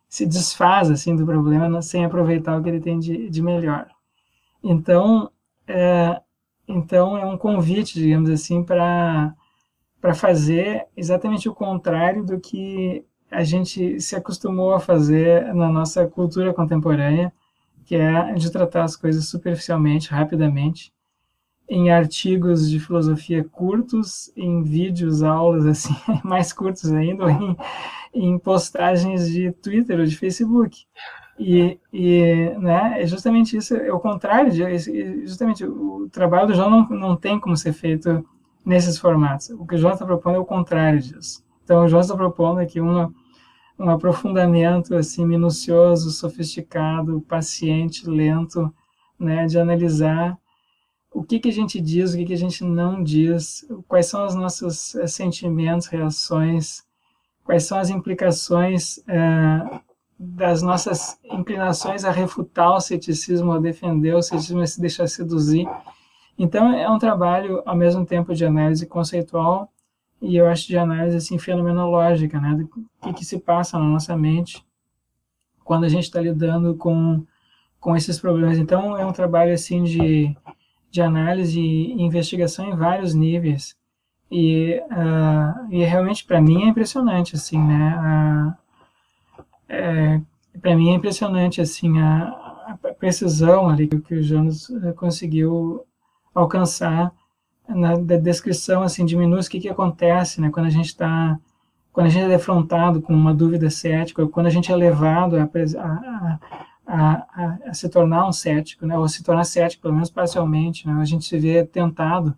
se desfaz assim do problema sem aproveitar o que ele tem de, de melhor. Então, é, então é um convite, digamos assim, para fazer exatamente o contrário do que a gente se acostumou a fazer na nossa cultura contemporânea, que é de tratar as coisas superficialmente, rapidamente, em artigos de filosofia curtos, em vídeos, aulas assim, mais curtos ainda, ou em, em postagens de Twitter ou de Facebook. E, e né, é justamente isso, é o contrário, de, justamente o trabalho do João não, não tem como ser feito nesses formatos. O que o João está propondo é o contrário disso. Então, o João está propondo aqui uma, um aprofundamento assim minucioso, sofisticado, paciente, lento, né, de analisar o que, que a gente diz, o que, que a gente não diz, quais são os nossos eh, sentimentos, reações, quais são as implicações é, das nossas inclinações a refutar o ceticismo, a defender o ceticismo, a se deixar seduzir. Então, é um trabalho, ao mesmo tempo, de análise conceitual e eu acho de análise assim, fenomenológica, né, do que, que se passa na nossa mente quando a gente está lidando com, com esses problemas. Então, é um trabalho assim de de análise e investigação em vários níveis. E, uh, e realmente, para mim, é impressionante, assim, né? Uh, é, para mim é impressionante, assim, a, a, precisão ali que, o Jonas conseguiu alcançar na descrição assim de minutos o que, que acontece né, quando a gente está quando a gente é defrontado com uma dúvida cética, quando a gente é levado a, a, a, se tornar um cético, né, ou se tornar cético, pelo menos parcialmente, né, a gente se vê tentado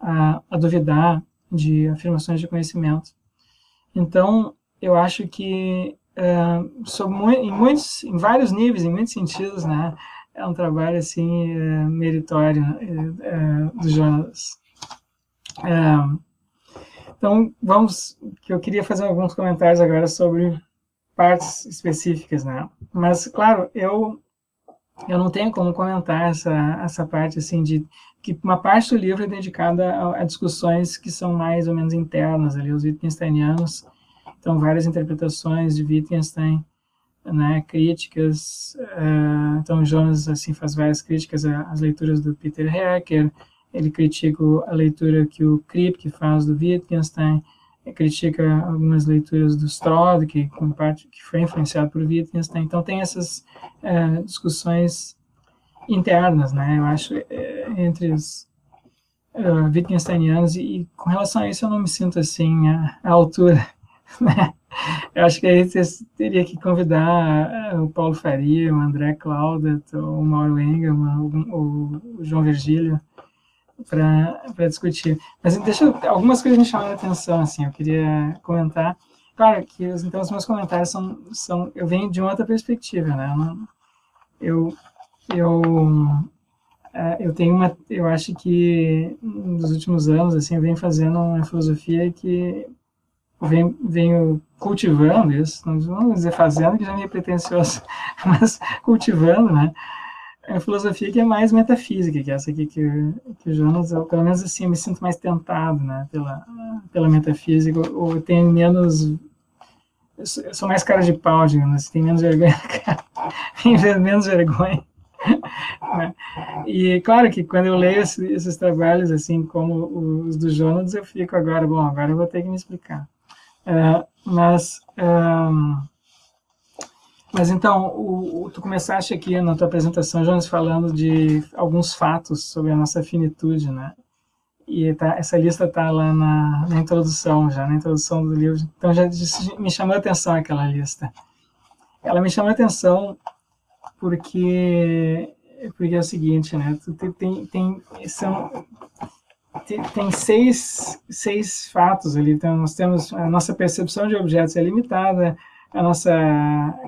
a, a duvidar de afirmações de conhecimento. Então, eu acho que é, em muitos, em vários níveis, em muitos sentidos, né, é um trabalho assim é, meritório é, é do Jonas. É, então, vamos, que eu queria fazer alguns comentários agora sobre partes específicas, né? Mas, claro, eu eu não tenho como comentar essa essa parte assim de que uma parte do livro é dedicada a, a discussões que são mais ou menos internas ali, os Wittgensteinianos, então várias interpretações de Wittgenstein, né, críticas, uh, então Jonas assim faz várias críticas às leituras do Peter Hecker, ele critica a leitura que o Kripke faz do Wittgenstein, critica algumas leituras do Strauss, que, parte, que foi influenciado por Wittgenstein. Então, tem essas é, discussões internas, né, eu acho, é, entre os uh, Wittgensteinianos, e, e, com relação a isso eu não me sinto, assim, à, à altura, né? Eu acho que aí você teria que convidar o Paulo Faria, o André Claudet, o Mauro Engelmann, o, o João Virgílio, para discutir. Mas deixa algumas coisas me chamaram a atenção, assim, eu queria comentar. Claro que então os meus comentários são, são eu venho de uma outra perspectiva, né? Eu eu é, eu tenho uma, eu acho que nos últimos anos, assim, eu venho fazendo uma filosofia que venho, venho cultivando isso, não vamos dizer fazendo, que já é pretencioso, mas cultivando, né? É a filosofia que é mais metafísica, que é essa aqui que, que o Jonas, eu, pelo menos assim, me sinto mais tentado, né, pela, pela metafísica, ou, tenho menos, eu sou, mais cara de pau, digamos assim, tenho menos vergonha tenho menos vergonha. Né? E claro que quando eu leio esses, esses, trabalhos, assim como os do Jonas, eu fico agora, bom, agora eu vou ter que me explicar. Uh, mas... mas então, o, o, tu começaste aqui na tua apresentação, Jonas, falando de alguns fatos sobre a nossa finitude, né? E tá, essa lista está lá na, na, introdução, já, na introdução do livro. Então, já me chamou a atenção aquela lista. Ela me chamou a atenção porque, porque é o seguinte, né? Tu tem, tem, são, tem, tem seis, seis fatos ali. Então, nós temos a nossa percepção de objetos é limitada, a nossa,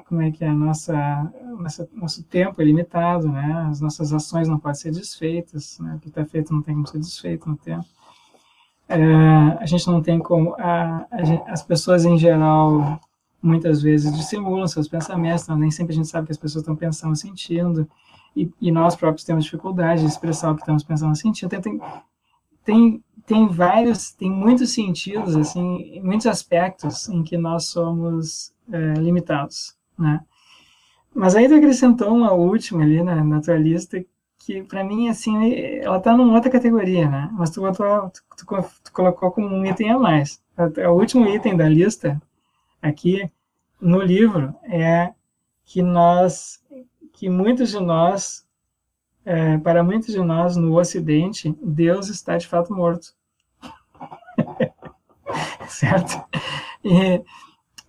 como é que é, a nossa, nossa, nosso tempo é limitado, né? As nossas ações não podem ser desfeitas, né? O que está feito não tem como ser desfeito no tempo. É, a gente não tem como, a, a, as pessoas em geral muitas vezes dissimulam seus pensamentos, então nem sempre a gente sabe que as pessoas estão pensando, sentindo, e, e nós próprios temos dificuldade de expressar o que estamos pensando, sentindo. Tem, tem, tem, tem vários, tem muitos sentidos, assim, muitos aspectos em que nós somos é, limitados, né? Mas aí tu acrescentou uma última ali na, na tua lista que para mim assim ela tá numa outra categoria, né? Mas tu, tu, tu, tu colocou como um item a mais. O último item da lista aqui no livro é que nós, que muitos de nós, é, para muitos de nós no Ocidente, Deus está de fato morto, certo? E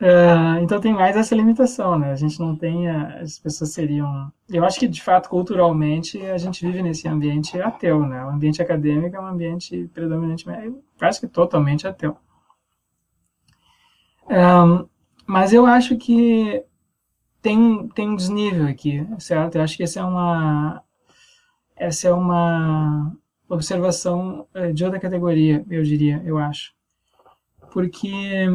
Uh, então tem mais essa limitação, né? A gente não tem, as pessoas seriam. Eu acho que de fato culturalmente a gente vive nesse ambiente ateu, né? O ambiente acadêmico é um ambiente predominantemente, quase que totalmente ateu. Um, mas eu acho que tem tem um desnível aqui, certo? Eu acho que essa é uma essa é uma observação eh, de outra categoria, eu diria, eu acho, porque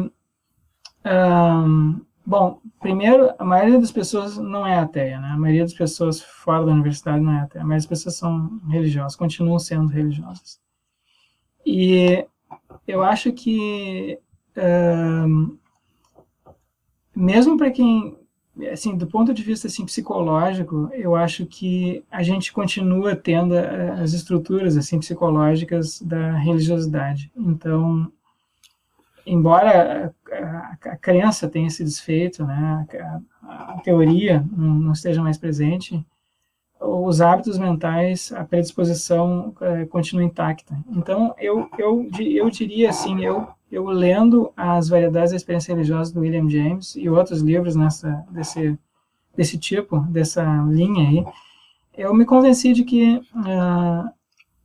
um, bom, primeiro, a maioria das pessoas não é ateia, né? A maioria das pessoas fora da universidade não é ateia. A maioria das pessoas são religiosas, continuam sendo religiosas. E eu acho que, um, mesmo para quem, assim, do ponto de vista assim, psicológico, eu acho que a gente continua tendo eh, as estruturas assim psicológicas da religiosidade. Então, embora a, a, crença tenha se desfeito, né, a, teoria não, esteja mais presente, os hábitos mentais, a predisposição é, continua intacta. Então, eu, eu, eu diria assim, eu, eu lendo as variedades da experiência religiosa do William James e outros livros nessa, desse, desse tipo, dessa linha aí, eu me convenci de que, uh,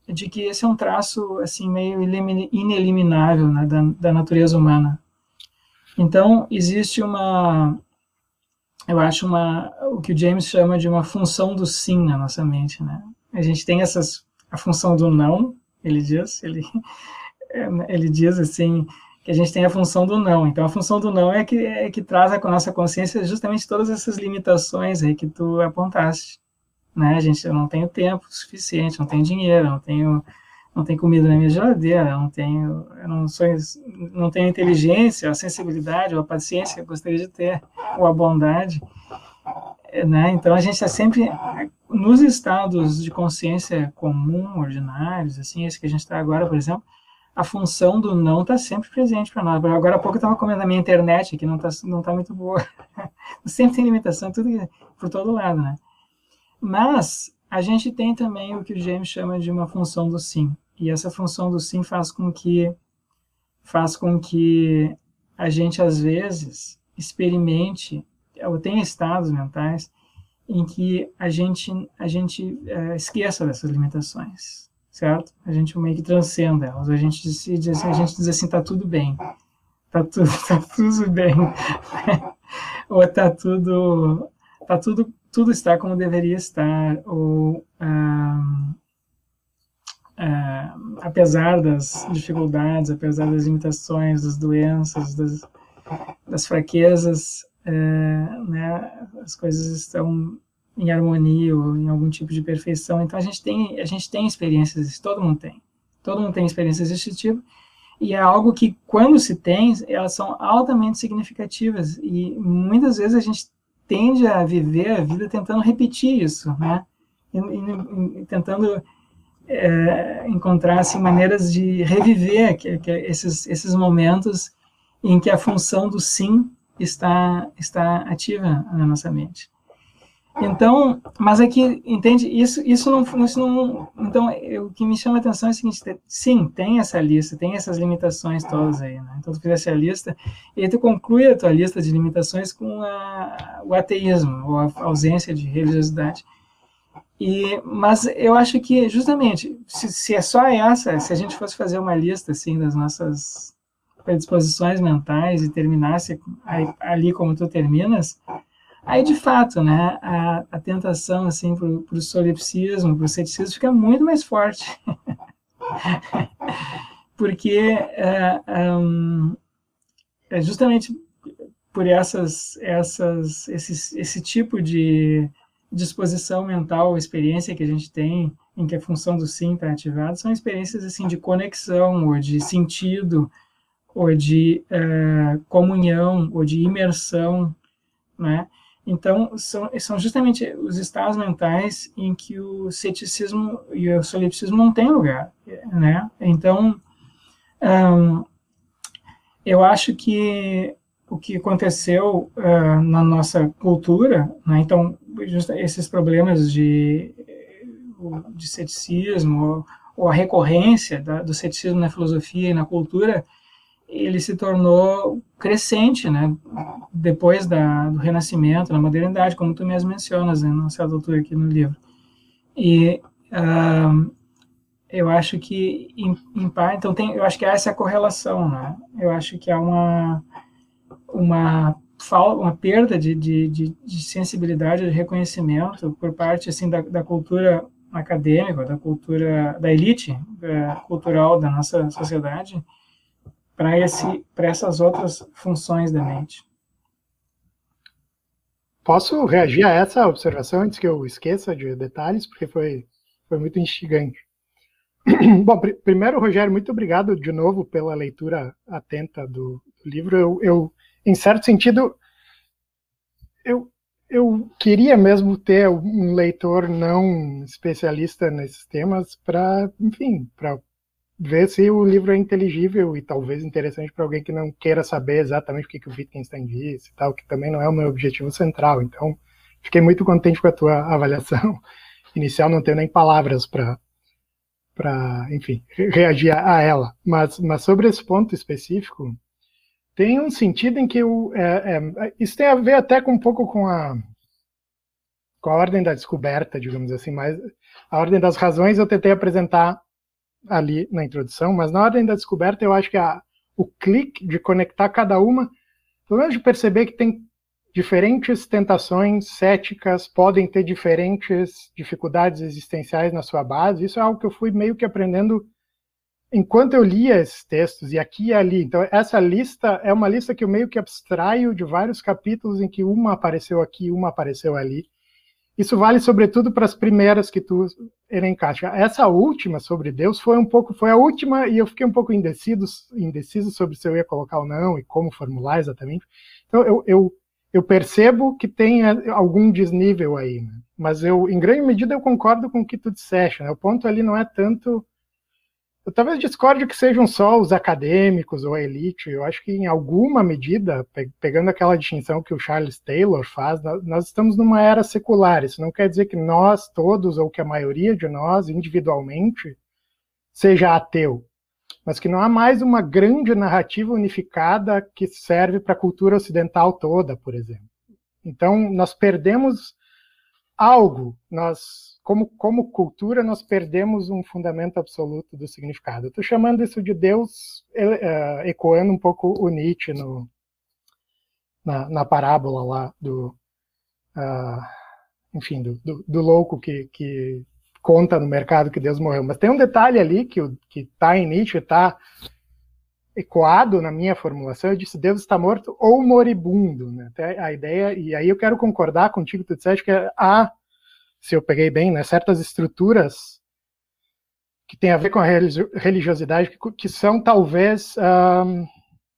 de que esse é um traço, assim, meio ineliminável né, da, da natureza humana. Então, existe uma, eu acho uma o que o James chama de uma função do sim na nossa mente, né? A gente tem essas a função do não, ele diz, ele ele diz assim que a gente tem a função do não. Então a função do não é que é que traz à nossa consciência justamente todas essas limitações aí que tu apontaste, né? A gente eu não tenho tempo suficiente, não tenho dinheiro, não tenho não tenho comida na minha geladeira, não tenho, eu não sou, não tenho inteligência, a sensibilidade, ou a paciência que eu gostaria de ter, ou a bondade, né? Então a gente está sempre nos estados de consciência comum, ordinários, assim, esse que a gente está agora, por exemplo, a função do não está sempre presente para nós. Agora há pouco eu estava comendo a minha internet, que não está não tá muito boa. sempre tem limitação, tudo por todo lado, né? Mas a gente tem também o que o James chama de uma função do sim. E essa função do sim faz com que faz com que a gente às vezes experimente ou tenha estados mentais em que a gente a gente é, esqueça dessas limitações, certo? A gente meio que transcenda elas. A gente diz, a gente diz assim, tá tudo bem, tá tudo tá tudo bem, ou tá tudo tá tudo tudo está como deveria estar, ou apesar das dificuldades, apesar das limitações, das doenças, das, das fraquezas, né, as coisas estão em harmonia ou em algum tipo de perfeição. Então a gente tem a gente tem experiências, todo mundo tem, todo mundo tem experiências desse tipo e é algo que quando se tem elas são altamente significativas. E muitas vezes a gente tende a viver a vida tentando repetir isso, né? E, e, e tentando é, encontrar assim, maneiras de reviver que, que esses, esses momentos em que a função do sim está, está ativa na nossa mente. Então, mas é entende, isso, isso, não, isso não, então, o que me chama a atenção é o seguinte, sim, tem essa lista, tem essas limitações todas aí, né? Então, tu fizesse a lista, e aí tu conclui a tua lista de limitações com a, o ateísmo, ou a ausência de religiosidade. E, mas eu acho que, justamente, se, se, é só essa, se a gente fosse fazer uma lista, assim, das nossas predisposições mentais e terminasse ali como tu terminas, aí, de fato, né, a, a tentação, assim, para o solipsismo, para o ceticismo, fica muito mais forte. Porque é, é, justamente por essas, essas, esse, esse tipo de disposição mental, experiência que a gente tem em que a função do sim está ativada, são experiências assim de conexão, ou de sentido, ou de é, comunhão, ou de imersão, né? Então, são, são justamente os estados mentais em que o ceticismo e o solipsismo não têm lugar, né? Então, eu acho que o que aconteceu uh, na nossa cultura, né? então esses problemas de, de ceticismo ou, a recorrência da, do ceticismo na filosofia e na cultura, ele se tornou crescente, né? Depois da, do Renascimento, na modernidade, como tu mesmo mencionas, né, na certa altura aqui no livro. E uh, eu acho que, em, em parte, então tem, eu acho que há essa correlação, né? Eu acho que há uma uma uma perda de, de, de, de, sensibilidade, de reconhecimento por parte assim da, da cultura acadêmica, da cultura da elite é, cultural da nossa sociedade para essas outras funções da mente. Posso reagir a essa observação antes que eu esqueça de detalhes, porque foi foi muito instigante. Bom, pr primeiro, Rogério, muito obrigado de novo pela leitura atenta do, do livro. Eu, eu em certo sentido, eu, eu queria mesmo ter um leitor não especialista nesses temas para, enfim, para ver se o livro é inteligível e talvez interessante para alguém que não queira saber exatamente o que, que o Wittgenstein disse e tal, que também não é o meu objetivo central. Então, fiquei muito contente com a tua avaliação. inicial não tenho nem palavras para para, enfim, reagir a ela. Mas, mas sobre esse ponto específico, tem um sentido em que o, é, é, isso tem a ver até com um pouco com a, com a ordem da descoberta, digamos assim, mas a ordem das razões eu tentei apresentar ali na introdução, mas na ordem da descoberta eu acho que a, o clique de conectar cada uma, pelo menos de perceber que tem diferentes tentações céticas, podem ter diferentes dificuldades existenciais na sua base. Isso é algo que eu fui meio que aprendendo enquanto eu lia esses textos, e aqui e ali. Então, essa lista é uma lista que eu meio que abstraio de vários capítulos em que uma apareceu aqui, uma apareceu ali. Isso vale sobretudo para as primeiras que tu elencaste. Essa última sobre Deus foi um pouco, foi a última e eu fiquei um pouco indeciso, indeciso sobre se eu ia colocar ou não e como formular exatamente. Então eu, eu eu percebo que tem algum desnível aí, né? mas eu, em grande medida, eu concordo com o que tu disseste. Né? O ponto ali não é tanto. Eu talvez discorde que sejam só os acadêmicos ou a elite. Eu acho que, em alguma medida, pegando aquela distinção que o Charles Taylor faz, nós estamos numa era secular. Isso não quer dizer que nós todos, ou que a maioria de nós, individualmente, seja ateu mas que não há mais uma grande narrativa unificada que serve para a cultura ocidental toda, por exemplo. Então, nós perdemos algo, nós, como, como cultura, nós perdemos um fundamento absoluto do significado. Estou chamando isso de Deus, uh, ecoando um pouco o Nietzsche no, na, na parábola lá do, uh, enfim, do, do, do louco que, que conta no mercado que Deus morreu. Mas tem um detalhe ali que está em Nietzsche, está ecoado na minha formulação, eu disse Deus está morto ou moribundo, né? A ideia, e aí eu quero concordar contigo, tu disseste que há, se eu peguei bem, né, certas estruturas que têm a ver com a religiosidade, que, que são talvez um,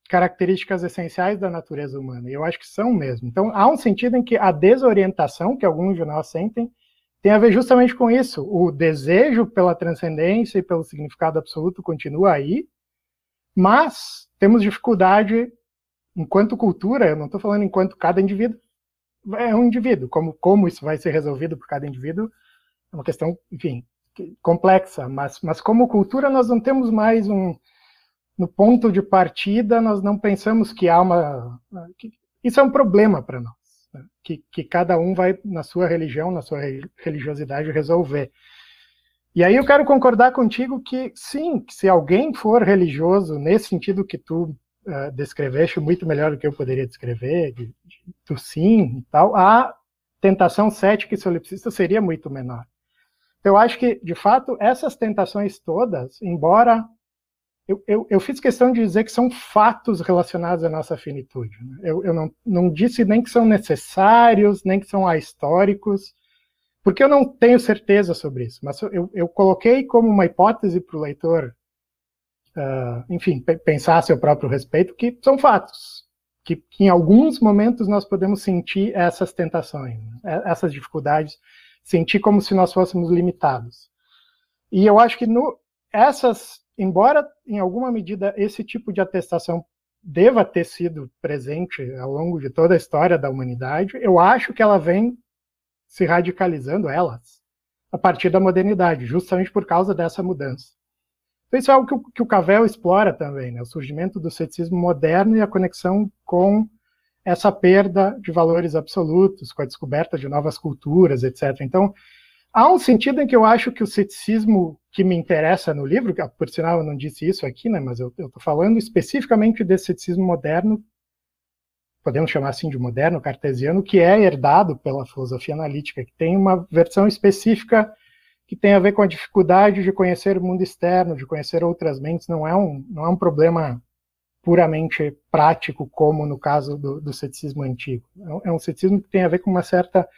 características essenciais da natureza humana, e eu acho que são mesmo. Então há um sentido em que a desorientação que alguns de nós sentem tem a ver justamente com isso. O desejo pela transcendência e pelo significado absoluto continua aí, mas temos dificuldade, enquanto cultura, eu não estou falando enquanto cada indivíduo é um indivíduo, como, como isso vai ser resolvido por cada indivíduo é uma questão, enfim, complexa, mas, mas como cultura nós não temos mais um, no ponto de partida, nós não pensamos que há uma. Que, isso é um problema para nós que, que cada um vai, na sua religião, na sua religiosidade, resolver. E aí eu quero concordar contigo que, sim, que se alguém for religioso, nesse sentido que tu uh, descreveste muito melhor do que eu poderia descrever, de, de, do sim e tal, a tentação cética e solipsista seria muito menor. Eu acho que, de fato, essas tentações todas, embora eu, eu, eu, fiz questão de dizer que são fatos relacionados à nossa finitude. Né? Eu, eu não, não, disse nem que são necessários, nem que são ahistóricos, porque eu não tenho certeza sobre isso. Mas eu, coloquei como uma hipótese para o leitor, uh, enfim, pensar a seu próprio respeito, que são fatos. Que, que, em alguns momentos nós podemos sentir essas tentações, né? essas dificuldades, sentir como se nós fôssemos limitados. E eu acho que no, essas embora em alguma medida esse tipo de atestação deva ter sido presente ao longo de toda a história da humanidade, eu acho que ela vem se radicalizando, elas, a partir da modernidade, justamente por causa dessa mudança. Então, isso é algo que o, que o Cavell explora também, né? o surgimento do ceticismo moderno e a conexão com essa perda de valores absolutos, com a descoberta de novas culturas, etc. Então, há um sentido em que eu acho que o ceticismo que me interessa no livro, que por sinal eu não disse isso aqui, né, mas eu estou falando especificamente desse ceticismo moderno, podemos chamar assim de moderno cartesiano, que é herdado pela filosofia analítica, que tem uma versão específica que tem a ver com a dificuldade de conhecer o mundo externo, de conhecer outras mentes, não é um, não é um problema puramente prático, como no caso do, do ceticismo antigo. É um é ceticismo que tem a ver com uma certa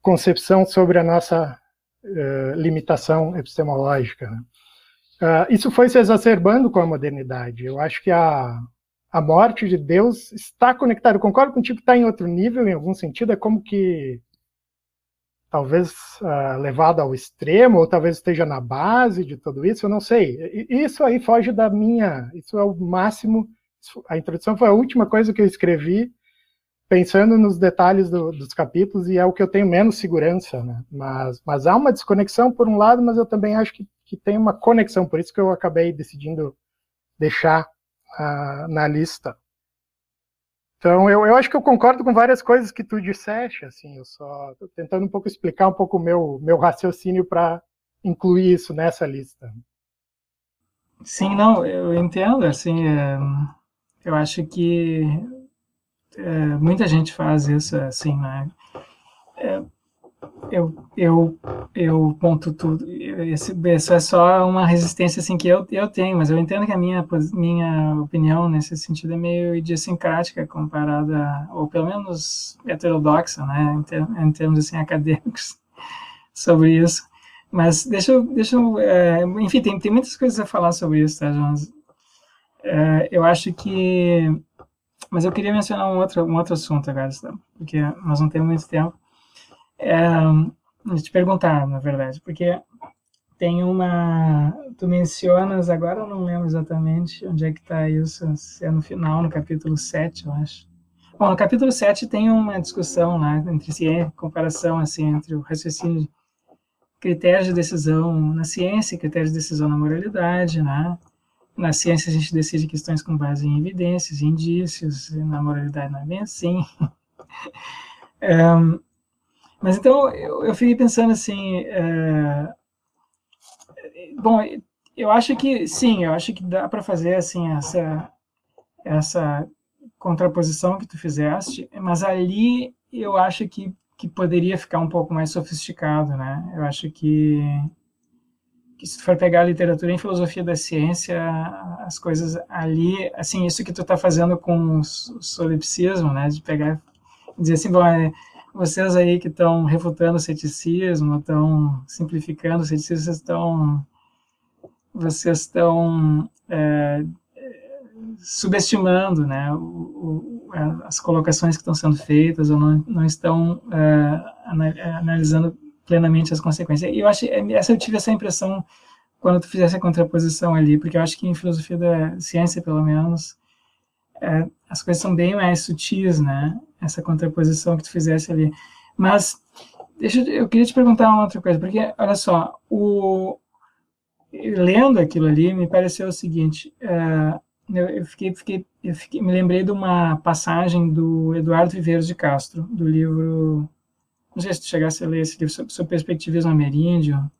concepção sobre a nossa uh, limitação epistemológica. Né? Uh, isso foi se exacerbando com a modernidade. Eu acho que a, a morte de Deus está conectada. Eu concordo contigo que está em outro nível, em algum sentido. É como que talvez uh, ao extremo, ou talvez esteja na base de tudo isso, eu não sei. Isso aí foge da minha. Isso é o máximo. A introdução foi a última coisa que eu escrevi pensando nos detalhes do, dos capítulos e é o que eu tenho menos segurança, né? Mas, mas há uma desconexão por um lado, mas eu também acho que, que tem uma conexão, por isso que eu acabei decidindo deixar uh, na lista. Então, eu, eu acho que eu concordo com várias coisas que tu disseste, assim, eu só tô tentando um pouco explicar um pouco o meu, meu raciocínio para incluir isso nessa lista. Sim, não, eu entendo, assim, é, eu acho que é, muita gente faz isso assim, né? É, eu, eu, eu ponto tudo. Esse, isso é só uma resistência assim que eu, eu tenho, mas eu entendo que a minha, minha opinião nesse sentido é meio idiosincrática comparada, ou pelo menos heterodoxa, né, em, ter, em termos assim acadêmicos sobre isso. Mas deixa eu, deixa é, enfim, tem, tem muitas coisas a falar sobre isso, tá, Jonas? É, eu acho que mas eu queria mencionar um outro, um outro assunto agora, porque nós não temos muito tempo. É, te perguntar, na verdade, porque tem uma. Tu mencionas, agora eu não lembro exatamente onde é que está isso, se é no final, no capítulo 7, eu acho. Bom, no capítulo 7 tem uma discussão lá entre ciência, comparação assim, entre o raciocínio, critérios de decisão na ciência, critérios de decisão na moralidade, né? Na ciência, a gente decide questões com base em evidências, indícios, na moralidade não é bem assim. é, mas então, eu, eu, fiquei pensando assim. É, bom, eu acho que, sim, eu acho que dá para fazer assim essa, essa contraposição que tu fizeste, mas ali eu acho que, que poderia ficar um pouco mais sofisticado, né? Eu acho que que se tu for pegar a literatura em filosofia da ciência, as coisas ali, assim, isso que tu está fazendo com o solipsismo, né, de pegar dizer assim, bom, é, vocês aí que estão refutando o ceticismo, estão simplificando o ceticismo, vocês estão vocês estão é, subestimando, né, o, o, as colocações que estão sendo feitas ou não, não estão é, analisando plenamente as consequências. E eu acho, essa eu tive essa impressão quando tu fizesse a contraposição ali, porque eu acho que em filosofia da ciência, pelo menos, é, as coisas são bem mais sutis, né? Essa contraposição que tu fizesse ali. Mas deixa eu, queria te perguntar uma outra coisa, porque olha só, o lendo aquilo ali me pareceu o seguinte, é, eu, eu, fiquei, fiquei, eu fiquei, me lembrei de uma passagem do Eduardo Viveiros de Castro, do livro não sei se tu chegasse a ler esse livro sobre, sobre perspectivismo ameríndio,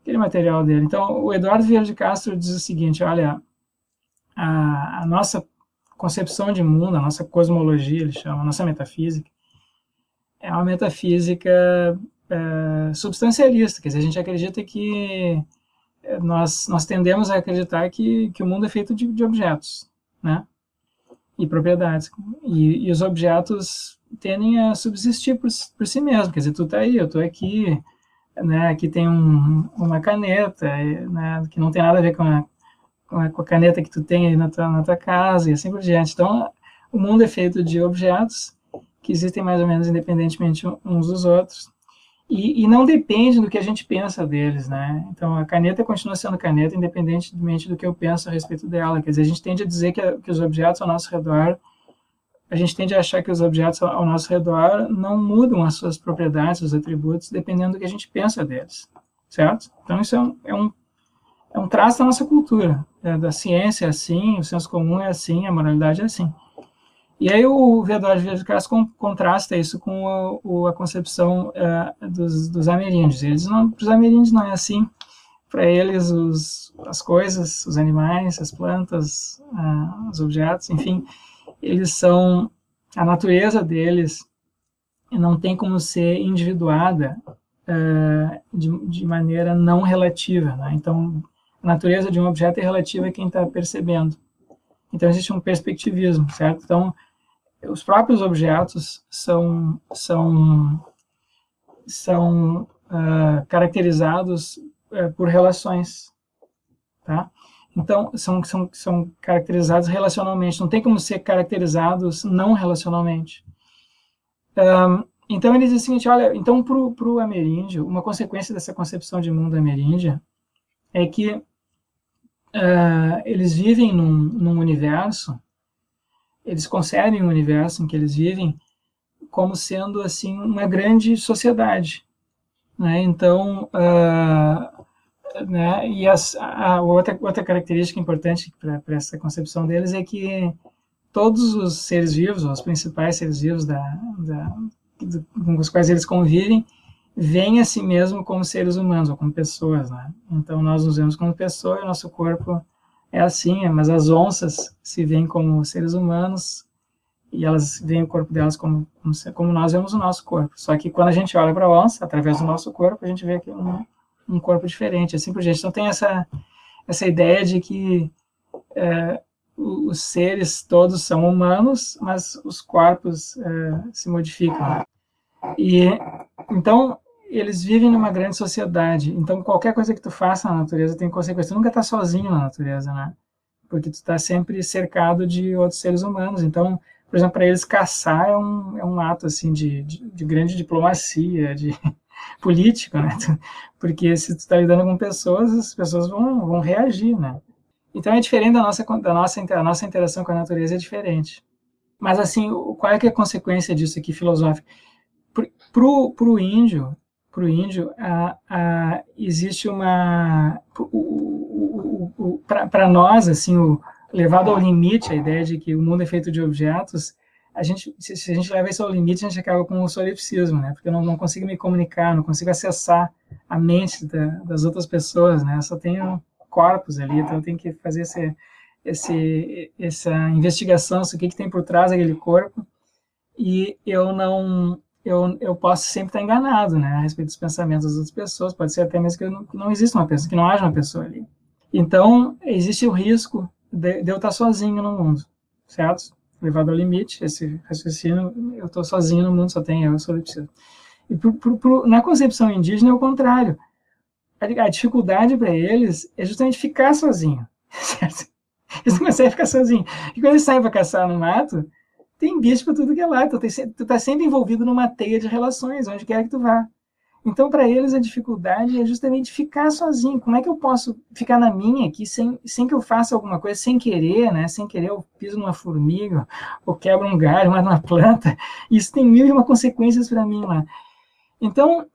aquele material dele. Então, o Eduardo Vieira de Castro diz o seguinte, olha, a, a nossa concepção de mundo, a nossa cosmologia, ele chama, a nossa metafísica, é uma metafísica é, substancialista, quer dizer, a gente acredita que é, nós, nós tendemos a acreditar que, que o mundo é feito de, de objetos, né? E propriedades. E, e os objetos tendem a subsistir por, por si mesmo. Quer dizer, tu tá aí, eu tô aqui, né? Aqui tem um, uma caneta, né? Que não tem nada a ver com a, com a, a caneta que tu tem aí na tua, na tua casa e assim por diante. Então, o mundo é feito de objetos que existem mais ou menos independentemente uns dos outros. E, e, não depende do que a gente pensa deles, né? Então, a caneta continua sendo caneta, independentemente do que eu penso a respeito dela. Quer dizer, a gente tende a dizer que, que os objetos ao nosso redor a gente tende a achar que os objetos ao nosso redor não mudam as suas propriedades, os atributos, dependendo do que a gente pensa deles, certo? Então, isso é um, é um, é um traço da nossa cultura. É, da ciência é assim, o senso comum é assim, a moralidade é assim. E aí o Vedor de Vieira contrasta isso com a, o, a concepção é, dos, dos ameríndios. Eles não, para os ameríndios não é assim. Para eles, os, as coisas, os animais, as plantas, uh, os objetos, enfim, eles são a natureza deles não tem como ser individuada uh, de, de, maneira não relativa. Né? Então, a natureza de um objeto é relativa a quem está percebendo. Então, existe um perspectivismo, certo? Então, os próprios objetos são, são, são uh, caracterizados uh, por relações, tá? Então, são, são, são caracterizados relacionalmente, não tem como ser caracterizados não relacionalmente. Um, então, ele diz o seguinte, olha, então, para o ameríndio, uma consequência dessa concepção de mundo ameríndia é que uh, eles vivem num, num universo, eles concebem um universo em que eles vivem como sendo assim uma grande sociedade. Né? Então, uh, né? e as, a outra, outra característica importante para essa concepção deles é que todos os seres vivos, os principais seres vivos da, da, com os quais eles convivem, veem a si mesmo como seres humanos ou como pessoas, né? Então nós nos vemos como pessoa e nosso corpo é assim, mas as onças se veem como seres humanos e elas veem o corpo delas como, como, como nós vemos o nosso corpo. Só que quando a gente olha para a onça, através do nosso corpo, a gente vê que um, um corpo diferente, assim por gente. Então tem essa, essa ideia de que é, os seres todos são humanos, mas os corpos é, se modificam. Né? E então eles vivem numa grande sociedade. Então qualquer coisa que tu faça na natureza tem consequência. Tu nunca está sozinho na natureza, né? Porque tu está sempre cercado de outros seres humanos. Então, por exemplo, para eles caçar é um, é um ato assim de, de, de grande diplomacia, de político, né? Porque se tu está lidando com pessoas, as pessoas vão, vão reagir, né? Então é diferente da nossa da nossa a nossa interação com a natureza é diferente. Mas assim, qual é, que é a consequência disso aqui filosófica? Pro, pro índio, pro índio, a, a, existe uma para nós assim o levado ao limite a ideia de que o mundo é feito de objetos a gente se, se a gente leva isso ao limite a gente acaba com o solipsismo né? Porque eu não, não consigo me comunicar não consigo acessar a mente da, das outras pessoas né? Eu só tenho corpos ali então eu tenho que fazer esse, esse essa investigação sobre o que, que tem por trás daquele corpo. E eu não eu, eu posso sempre estar enganado, né, a respeito dos pensamentos das outras pessoas, pode ser até mesmo que não, não exista uma pessoa, que não haja uma pessoa ali. Então, existe o risco de, de eu estar sozinho no mundo, certo? Levado ao limite, esse raciocínio, eu estou sozinho no mundo, só tem eu, eu preciso. E pro, pro, pro, na concepção indígena é o contrário. A, a dificuldade para eles é justamente ficar sozinho, certo? Eles não conseguem ficar sozinhos. E quando eles saem para caçar no mato, tem bicho para tudo que é lá. Tu, tá sempre envolvido numa teia de relações, onde quer que tu vá. Então, para eles, a dificuldade é justamente ficar sozinho. Como é que eu posso ficar na minha aqui sem, sem que eu faça alguma coisa, sem querer, né? Sem querer, eu piso numa formiga, ou quebro um galho, numa planta. Isso tem mil e uma consequências para mim lá. Então,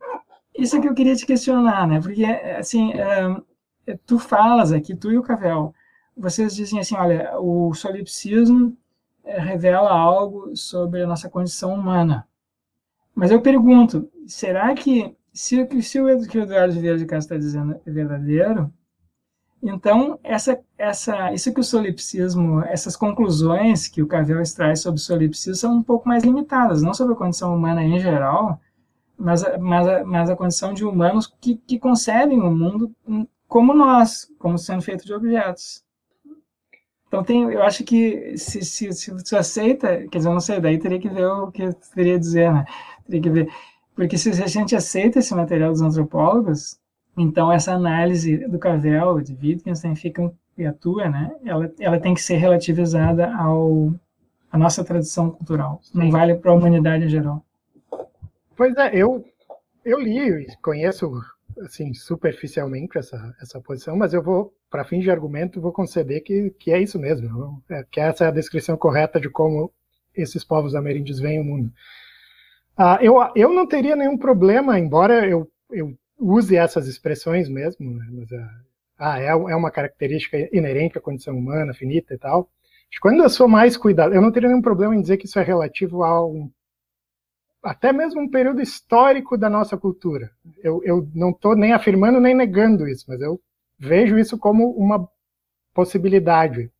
isso é que eu queria te questionar, né? Porque, assim, é, tu falas aqui, tu e o Cavel, vocês dizem assim, olha, o solipsismo revela algo sobre a nossa condição humana. Mas eu pergunto, será que se, se o que o Eduardo Vieira de Castro está dizendo é verdadeiro, então essa, essa, isso que o solipsismo, essas conclusões que o Cavell extrai sobre o solipsismo são um pouco mais limitadas, não sobre a condição humana em geral, mas, mas, mas a condição de humanos que, que concebem o mundo como nós, como sendo feito de objetos. Então tem, eu acho que se, se, se você aceita, quer dizer, eu não sei, daí teria que ver o que eu teria a dizer, né? Teria que ver. Porque se a gente aceita esse material dos antropólogos, então essa análise do Cavell, de Wittgenstein, fica e atua, né? Ela, ela tem que ser relativizada ao a nossa tradição cultural. Não vale para a humanidade em geral. Pois é, eu eu li, conheço assim superficialmente essa essa posição, mas eu vou para fins de argumento, vou conceder que, que é isso mesmo, é, que essa é a descrição correta de como esses povos ameríndios veem o mundo. Ah, eu, eu não teria nenhum problema, embora eu, eu use essas expressões mesmo, né, mas, ah, ah é, é uma característica inerente à condição humana, finita e tal. Quando eu sou mais cuidado, eu não teria nenhum problema em dizer que isso é relativo a um, até mesmo um período histórico da nossa cultura. Eu, eu não estou nem afirmando nem negando isso, mas eu vejo isso como uma possibilidade.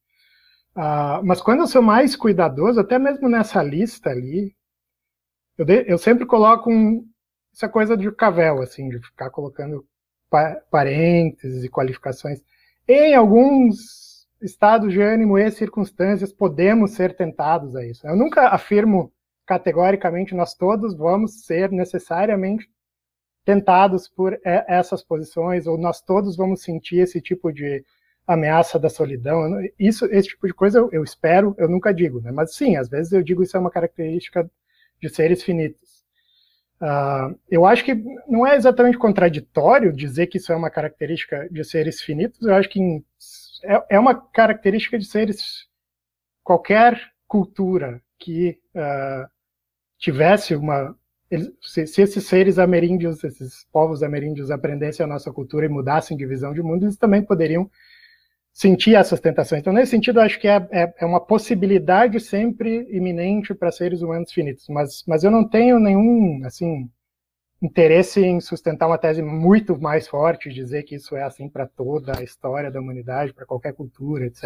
Uh, mas quando eu sou mais cuidadoso, até mesmo nessa lista ali, eu, de, eu sempre coloco um, essa coisa de cavel, assim, de ficar colocando pa parênteses e qualificações. Em alguns estados de ânimo e circunstâncias, podemos ser tentados a isso. Eu nunca afirmo categoricamente nós todos vamos ser necessariamente tentados por essas posições, ou nós todos vamos sentir esse tipo de ameaça da solidão. Isso, esse tipo de coisa eu, eu espero, eu nunca digo, né? Mas sim, às vezes eu digo isso é uma característica de seres finitos. Uh, eu acho que não é exatamente contraditório dizer que isso é uma característica de seres finitos. Eu acho que em, é, é, uma característica de seres qualquer cultura que uh, tivesse uma se, se, esses seres ameríndios, esses povos ameríndios aprendessem a nossa cultura e mudassem de visão de mundo, eles também poderiam sentir essas tentações. Então, nesse sentido, acho que é, é, é uma possibilidade sempre iminente para seres humanos finitos, mas, mas eu não tenho nenhum, assim, interesse em sustentar uma tese muito mais forte, dizer que isso é assim para toda a história da humanidade, para qualquer cultura, etc.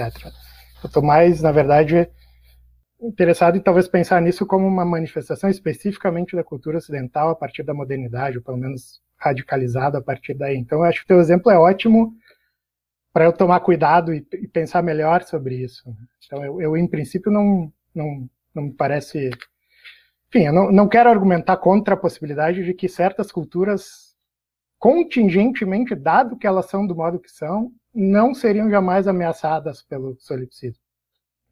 Eu estou mais, na verdade, interessado em talvez pensar nisso como uma manifestação especificamente da cultura ocidental a partir da modernidade, ou pelo menos radicalizado a partir daí. Então, eu acho que o teu exemplo é ótimo para eu tomar cuidado e, e, pensar melhor sobre isso. Então, eu, eu, em princípio, não, não, não me parece. Enfim, eu não, não quero argumentar contra a possibilidade de que certas culturas, contingentemente, dado que elas são do modo que são, não seriam jamais ameaçadas pelo solipsismo.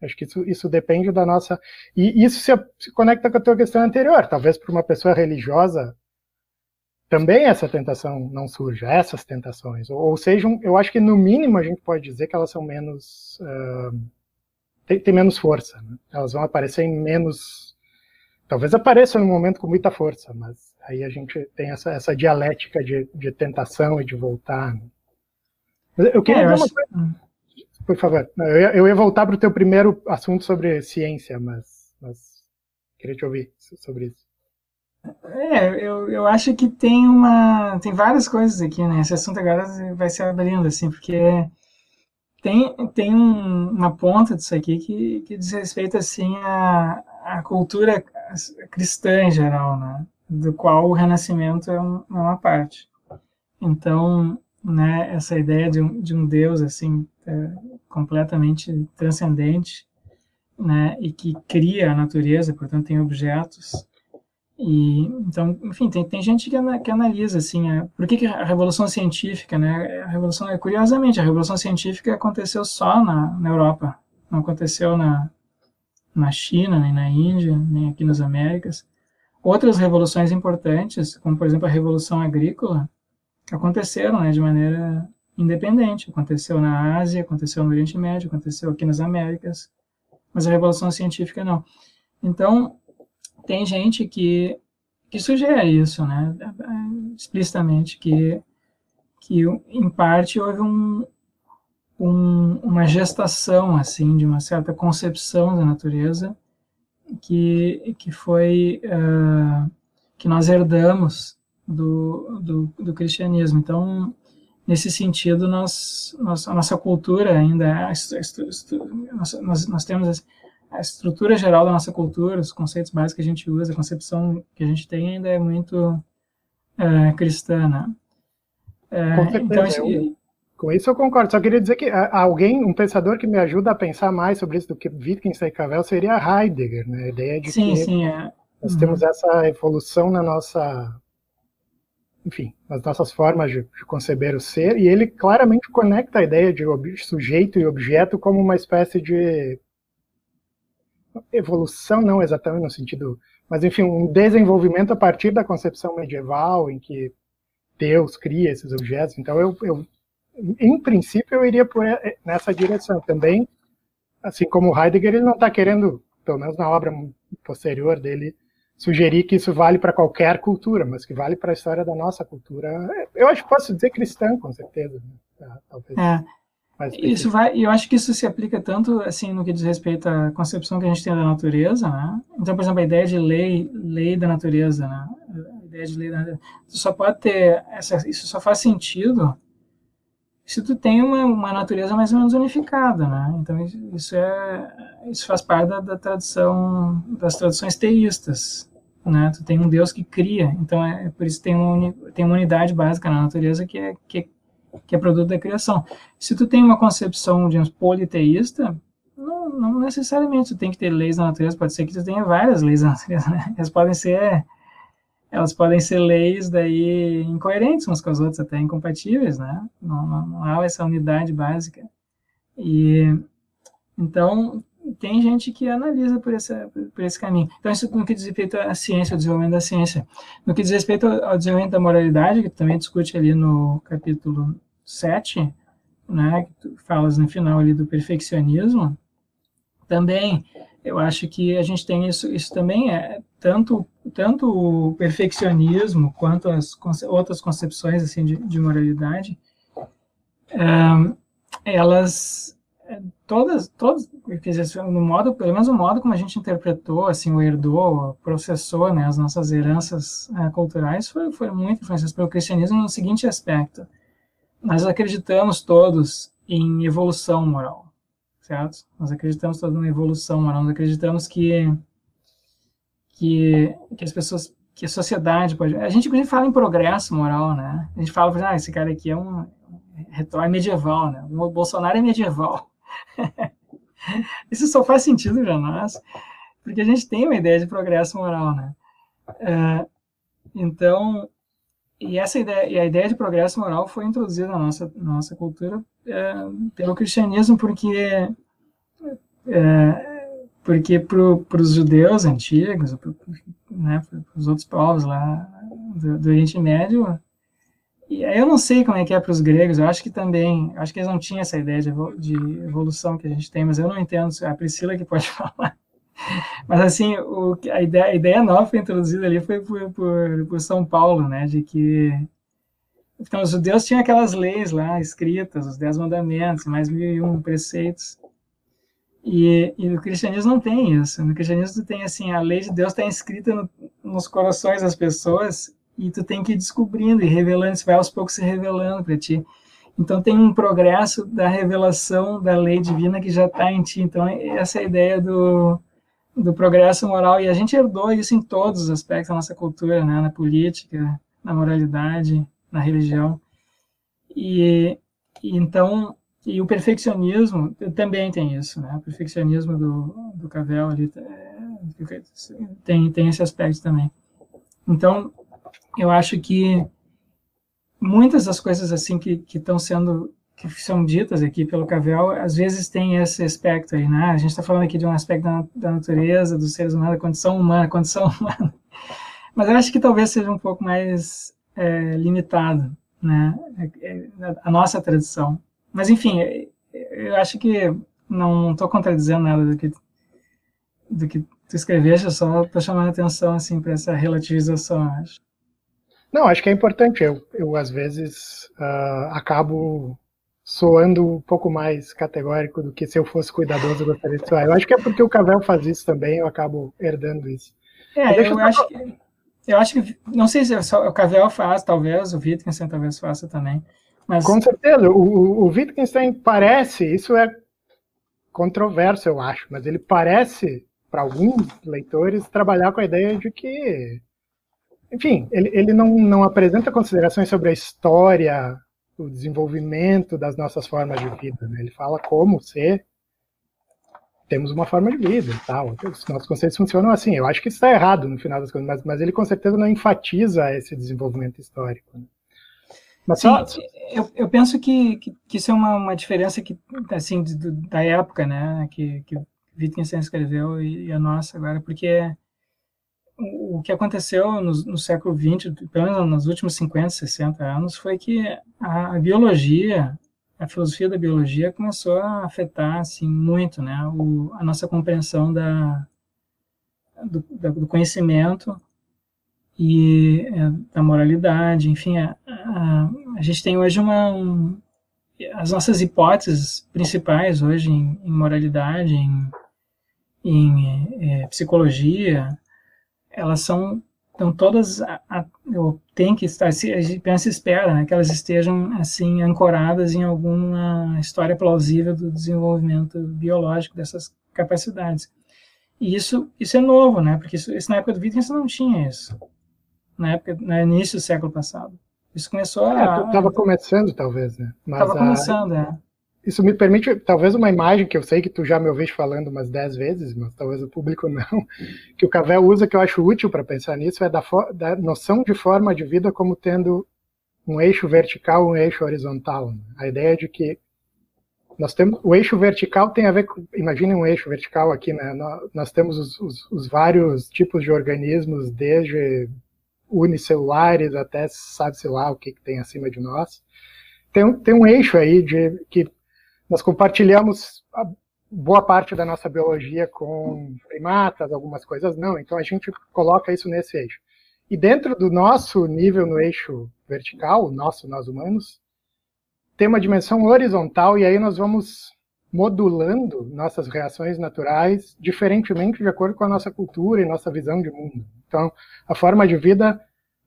Acho que isso, isso depende da nossa. E isso se, se conecta com a tua questão anterior. Talvez para uma pessoa religiosa também essa tentação não surja, essas tentações. Ou, ou sejam, eu acho que no mínimo a gente pode dizer que elas são menos. Uh, tem, tem, menos força. Né? Elas vão aparecer em menos. Talvez apareçam no momento com muita força, mas aí a gente tem essa, essa dialética de, de tentação e de voltar. Né? Eu queria é, eu acho... coisa hum. Por favor. Eu ia, eu ia voltar para o teu primeiro assunto sobre ciência, mas, mas queria te ouvir sobre isso. É, eu, eu acho que tem uma. Tem várias coisas aqui, né? Esse assunto agora vai se abrindo, assim, porque tem, tem um, uma ponta disso aqui que, que diz respeito, assim, à, à cultura cristã em geral, né? Do qual o renascimento é, um, é uma parte. Então, né, essa ideia de um, de um Deus, assim, é, completamente transcendente, né, e que cria a natureza, portanto tem objetos. E então, enfim, tem, tem gente que, que analisa assim, por que, que a revolução científica, né? A revolução é curiosamente, a revolução científica aconteceu só na, na Europa, não aconteceu na na China, nem na Índia, nem aqui nas Américas. Outras revoluções importantes, como por exemplo a revolução agrícola, aconteceram, né, de maneira independente. Aconteceu na Ásia, aconteceu no Oriente Médio, aconteceu aqui nas Américas, mas a revolução científica não. Então, tem gente que, que sugere isso, né, explicitamente, que, que em parte houve um, um, uma gestação, assim, de uma certa concepção da natureza que, que foi, uh, que nós herdamos do, do, do cristianismo. Então, nesse sentido, nós, nós, a nossa cultura ainda, é nós, nós temos a estrutura geral da nossa cultura, os conceitos básicos que a gente usa, a concepção que a gente tem ainda é muito é, cristã, né? É, com então, eu, com isso eu concordo. Só queria dizer que alguém, um pensador que me ajuda a pensar mais sobre isso do que Wittgenstein e Cavell seria Heidegger, né? A ideia de sim, que sim, é. nós uhum. temos essa evolução na nossa enfim, nas nossas formas de, de, conceber o ser, e ele claramente conecta a ideia de sujeito e objeto como uma espécie de evolução, não exatamente no sentido, mas enfim, um desenvolvimento a partir da concepção medieval em que Deus cria esses objetos. Então, eu, eu em princípio, eu iria por nessa direção também, assim como Heidegger, ele não está querendo, pelo menos na obra posterior dele, sugerir que isso vale para qualquer cultura, mas que vale para a história da nossa cultura. Eu acho que posso dizer cristã, com certeza. Né? Talvez. É. Isso vai, eu acho que isso se aplica tanto assim no que diz respeito à concepção que a gente tem da natureza, né? Então, por exemplo, a ideia de lei, lei da natureza, né? A ideia de lei da natureza. Só pode ter essa, isso só faz sentido se tu tem uma, uma natureza mais ou menos unificada, né? Então isso é isso faz parte da, da tradição das tradições teístas, né? Tu tem um Deus que cria, então é, é por isso tem uma, tem uma unidade básica na natureza que é, que, é, que é produto da criação. Se tu tem uma concepção, digamos, politeísta, não, não necessariamente tu tem que ter leis na natureza, pode ser que tu tenha várias leis na natureza, né? Elas podem ser elas podem ser leis daí incoerentes umas com as outras, até incompatíveis, né? Não, não, não há essa unidade básica. E então tem gente que analisa por, por esse caminho. Então, isso no que diz respeito à ciência, ao desenvolvimento da ciência. No que diz respeito ao desenvolvimento da moralidade, que também discute ali no capítulo 7, né, que tu falas no final ali do perfeccionismo, também eu acho que a gente tem isso, isso também é tanto tanto o perfeccionismo quanto as outras concepções assim de, de moralidade, é, elas todas todas quer dizer, no modo pelo menos o modo como a gente interpretou assim o herdou processou né as nossas heranças é, culturais foi foi muito influenciado pelo cristianismo no seguinte aspecto. Nós acreditamos todos em evolução moral certo? Nós acreditamos toda uma evolução moral, nós acreditamos que, que, que as pessoas, que a sociedade pode... A gente, inclusive, fala em progresso moral, né? A gente fala, ah, esse cara aqui é um é medieval, né? O Bolsonaro é medieval. Isso só faz sentido para nós, porque a gente tem uma ideia de progresso moral, né? É, então, e essa ideia, e a ideia de progresso moral foi introduzida na nossa, nossa cultura é, pelo cristianismo, porque é, porque para os judeus antigos, né, para os outros povos lá do, do, Oriente Médio, e eu não sei como é que é para os gregos, eu acho que também, acho que eles não tinham essa ideia de, de evolução que a gente tem, mas eu não entendo, a Priscila que pode falar. Mas assim, o, a, ideia, a ideia nova introduzida ali foi por, por, por São Paulo, né, de que então, os judeus tinham aquelas leis lá escritas, os Dez Mandamentos, mais mil e um preceitos. E, e no cristianismo não tem isso. No cristianismo tu tem assim, a lei de Deus está inscrita no, nos corações das pessoas e tu tem que ir descobrindo e revelando, isso vai aos poucos se revelando para ti. Então tem um progresso da revelação da lei divina que já está em ti. Então essa é a ideia do, do progresso moral e a gente herdou isso em todos os aspectos da nossa cultura, né? na política, na moralidade, na religião. E, e, então, e o perfeccionismo também tem isso, né? O perfeccionismo do, do Cavell ali é, tem, tem esse aspecto também. Então, eu acho que muitas das coisas assim que estão sendo que são ditas aqui pelo Cavell, às vezes tem esse aspecto aí, né? A gente está falando aqui de um aspecto da, da, natureza, dos seres humanos, da condição humana, condição humana. Mas eu acho que talvez seja um pouco mais é, limitado, né? É, é, a nossa tradição. Mas, enfim, é, eu acho que não estou contradizendo nada do que, do que tu escreveste, só estou chamando atenção assim, para essa relativização, acho. Não, acho que é importante. Eu, eu às vezes, uh, acabo soando um pouco mais categórico do que se eu fosse cuidadoso eu gostaria de soar. Eu acho que é porque o Cavell faz isso também, eu acabo herdando isso. É, eu, eu acho que eu acho que, não sei se é o Cavell faz, talvez, o Wittgenstein talvez faça também. Mas... Com certeza, o, o Wittgenstein parece, isso é controverso, eu acho, mas ele parece, para alguns leitores, trabalhar com a ideia de que, enfim, ele, ele não, não apresenta considerações sobre a história, o desenvolvimento das nossas formas de vida. Né? Ele fala como ser temos uma forma de vida e tal. Os nossos conceitos funcionam assim. Eu acho que isso está errado no final das contas, mas, mas ele com certeza não enfatiza esse desenvolvimento histórico. Né? Mas só, eu, eu penso que, que, que, isso é uma, uma diferença que, assim, de, da época, né, que, que Wittgenstein escreveu e, e, a nossa agora, porque o, que aconteceu no, no, século XX, pelo menos nos últimos 50, 60 anos, foi que a, a biologia a filosofia da biologia começou a afetar assim muito, né, o, a nossa compreensão da do, do conhecimento e é, da moralidade, enfim, a, a, a, gente tem hoje uma um, as nossas hipóteses principais hoje em, em moralidade, em, em é, psicologia, elas são então, todas a, a, tem que estar, a gente pensa e espera né, que elas estejam assim ancoradas em alguma história plausível do desenvolvimento biológico dessas capacidades. E isso, isso é novo, né? Porque isso, isso na época do Wittgenstein não tinha isso. Na época, no início do século passado. Isso começou a. Estava é, começando, talvez, né? Estava começando, é isso me permite, talvez, uma imagem que eu sei que tu já me ouviste falando umas dez vezes, mas talvez o público não, que o Cavell usa, que eu acho útil para pensar nisso, é da, da, noção de forma de vida como tendo um eixo vertical um eixo horizontal. A ideia de que nós temos o eixo vertical tem a ver com, imagine um eixo vertical aqui, né? Nós, nós temos os, os, os, vários tipos de organismos, desde unicelulares até sabe-se lá o que, que tem acima de nós. Tem, tem um eixo aí de que nós compartilhamos boa parte da nossa biologia com primatas, algumas coisas não. Então a gente coloca isso nesse eixo. E dentro do nosso nível no eixo vertical, o nosso, nós humanos, tem uma dimensão horizontal e aí nós vamos modulando nossas reações naturais diferentemente de acordo com a nossa cultura e nossa visão de mundo. Então, a forma de vida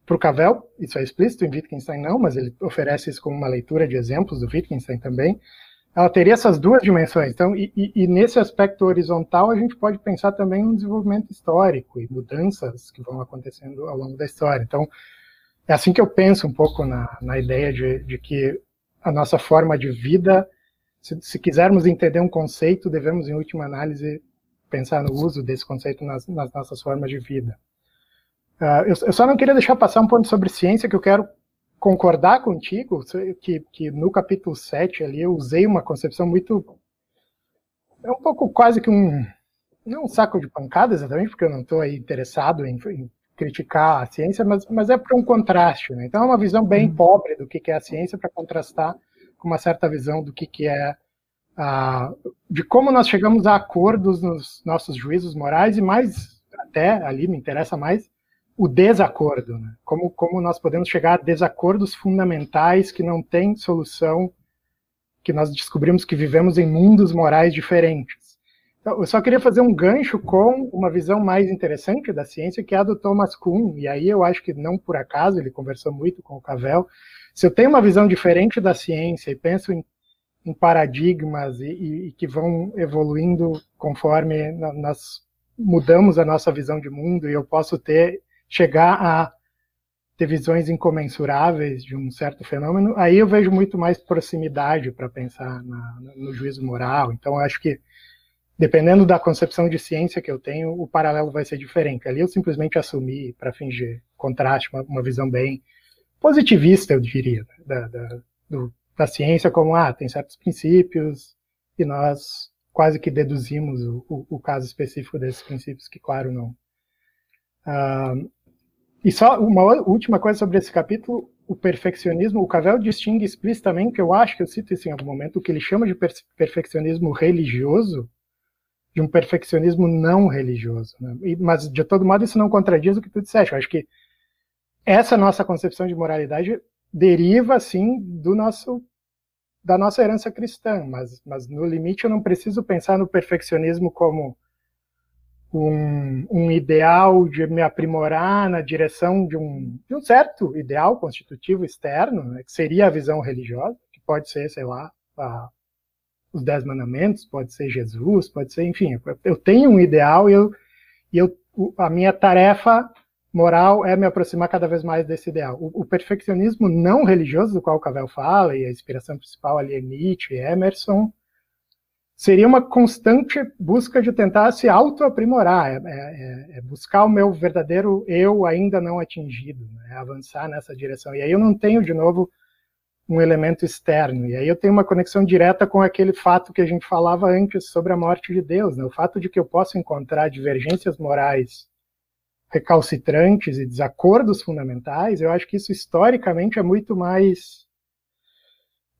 para o Cavell, isso é explícito, em Wittgenstein não, mas ele oferece isso como uma leitura de exemplos do Wittgenstein também, ela teria essas duas dimensões. Então, e, e, nesse aspecto horizontal, a gente pode pensar também no desenvolvimento histórico e mudanças que vão acontecendo ao longo da história. Então, é assim que eu penso um pouco na, na ideia de, de que a nossa forma de vida se, se, quisermos entender um conceito, devemos, em última análise, pensar no uso desse conceito nas, nas nossas formas de vida. Uh, eu, eu, só não queria deixar passar um ponto sobre ciência que eu quero concordar contigo, que, que no capítulo 7 ali eu usei uma concepção muito. É um pouco quase que um. Não um saco de pancada exatamente, porque eu não estou aí interessado em, em, criticar a ciência, mas, mas é para um contraste. Né? Então é uma visão bem uhum. pobre do que, que é a ciência para contrastar com uma certa visão do que, que é a, de como nós chegamos a acordos nos nossos juízos morais e mais até ali me interessa mais o desacordo, né? como, como nós podemos chegar a desacordos fundamentais que não têm solução, que nós descobrimos que vivemos em mundos morais diferentes. Então, eu só queria fazer um gancho com uma visão mais interessante da ciência, que é a do Thomas Kuhn, e aí eu acho que não por acaso, ele conversou muito com o Cavell, se eu tenho uma visão diferente da ciência e penso em, em paradigmas e, e, e, que vão evoluindo conforme nós mudamos a nossa visão de mundo e eu posso ter chegar a ter visões incomensuráveis de um certo fenômeno, aí eu vejo muito mais proximidade para pensar na, no juízo moral. Então, acho que dependendo da concepção de ciência que eu tenho, o paralelo vai ser diferente. Ali eu simplesmente assumi para fingir contraste, uma, uma visão bem positivista, eu diria, da, da, do, da ciência, como, ah, tem certos princípios, e nós quase que deduzimos o, o, o caso específico desses princípios, que, claro, não. Uh, e só uma última coisa sobre esse capítulo, o perfeccionismo, o Cavell distingue explicitamente, eu acho que eu cito isso em algum momento, o que ele chama de perfeccionismo religioso, de um perfeccionismo não religioso. Né? E, mas, de todo modo, isso não contradiz o que tu disseste. Eu acho que essa nossa concepção de moralidade deriva, sim, do nosso da nossa herança cristã, mas, mas no limite eu não preciso pensar no perfeccionismo como um, um ideal de me aprimorar na direção de um, de um certo ideal constitutivo externo, né, que seria a visão religiosa, que pode ser, sei lá, a, os Dez Mandamentos, pode ser Jesus, pode ser, enfim, eu tenho um ideal e, eu, e eu, a minha tarefa moral é me aproximar cada vez mais desse ideal. O, o perfeccionismo não religioso, do qual o Cavell fala, e a inspiração principal ali é Nietzsche e Emerson, seria uma constante busca de tentar se auto-aprimorar, é, é, é, é, buscar o meu verdadeiro eu ainda não atingido, né, avançar nessa direção. E aí eu não tenho, de novo, um elemento externo. E aí eu tenho uma conexão direta com aquele fato que a gente falava antes sobre a morte de Deus, né, o fato de que eu posso encontrar divergências morais recalcitrantes e desacordos fundamentais, eu acho que isso historicamente é muito mais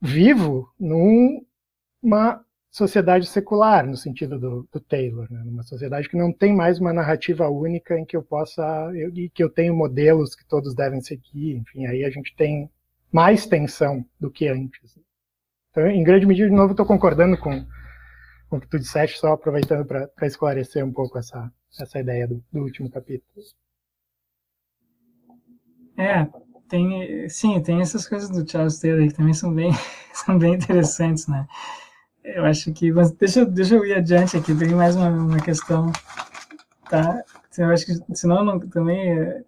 vivo numa sociedade secular, no sentido do, do Taylor, né? uma sociedade que não tem mais uma narrativa única em que eu possa, e que eu tenho modelos que todos devem seguir, enfim, aí a gente tem mais tensão do que antes. Então, em grande medida, de novo, estou concordando com, com o que tu disseste, só aproveitando para esclarecer um pouco essa, essa ideia do, do último capítulo. É, tem, sim, tem essas coisas do Charles Taylor que também são bem, são bem interessantes, né? Eu acho que. Mas deixa, deixa eu ir adiante aqui, tem mais uma, uma questão. Tá? Eu acho que, senão, não, também é,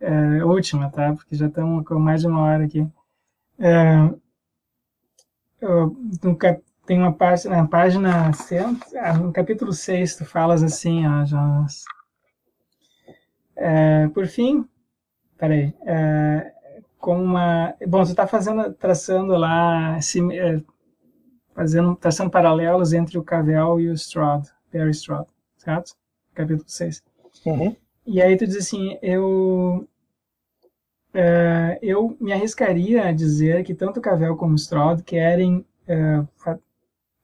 é, última, tá? Porque já estamos com mais de uma hora aqui. É, eu, tem uma parte, na página 100, ah, no capítulo 6, tu falas assim, ó, Jonas. É, por fim, peraí, é, com uma. Bom, você está fazendo, traçando lá. É, fazendo, traçando paralelos entre o Cavell e o Stroud, Perry Stroud, certo? Capítulo 6. Uhum. E aí tu diz assim, eu uh, eu me arriscaria a dizer que tanto Cavell como Stroud querem uh,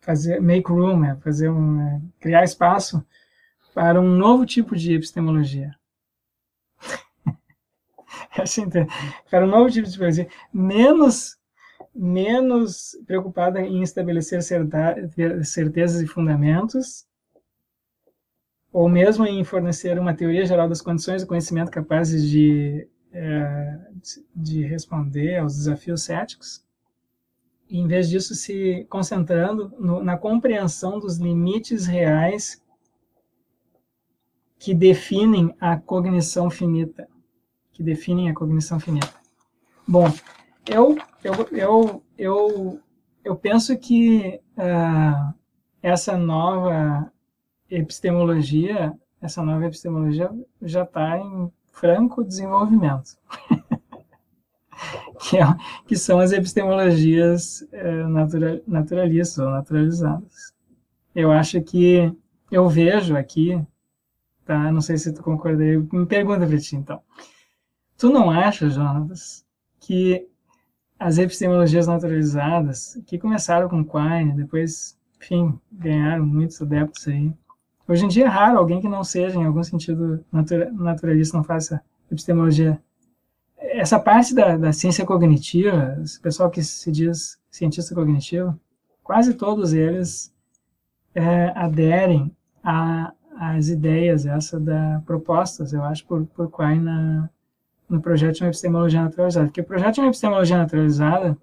fazer make room, é fazer um, é, criar espaço para um novo tipo de epistemologia. assim, para um novo tipo de epistemologia, menos menos preocupada em estabelecer certezas e fundamentos, ou mesmo em fornecer uma teoria geral das condições do conhecimento capazes de, é, de responder aos desafios céticos, em vez disso se concentrando no, na compreensão dos limites reais que definem a cognição finita, que definem a cognição finita. Bom, eu, eu, eu, eu, eu penso que uh, essa nova epistemologia, essa nova epistemologia já está em franco desenvolvimento. que, é, que, são as epistemologias uh, natura, naturalistas ou naturalizadas. Eu acho que eu vejo aqui, tá? Não sei se tu concordaria. Me pergunta para ti, então. Tu não acha, Jonas, que as epistemologias naturalizadas, que começaram com Quine, depois, enfim, ganharam muitos adeptos aí. Hoje em dia é raro alguém que não seja, em algum sentido, naturalista, não faça epistemologia. Essa parte da, da ciência cognitiva, esse pessoal que se diz cientista cognitivo, quase todos eles é, aderem às ideias, essa da propostas, eu acho, por, por Quine na, no projeto de uma epistemologia naturalizada. Porque o projeto de uma epistemologia naturalizada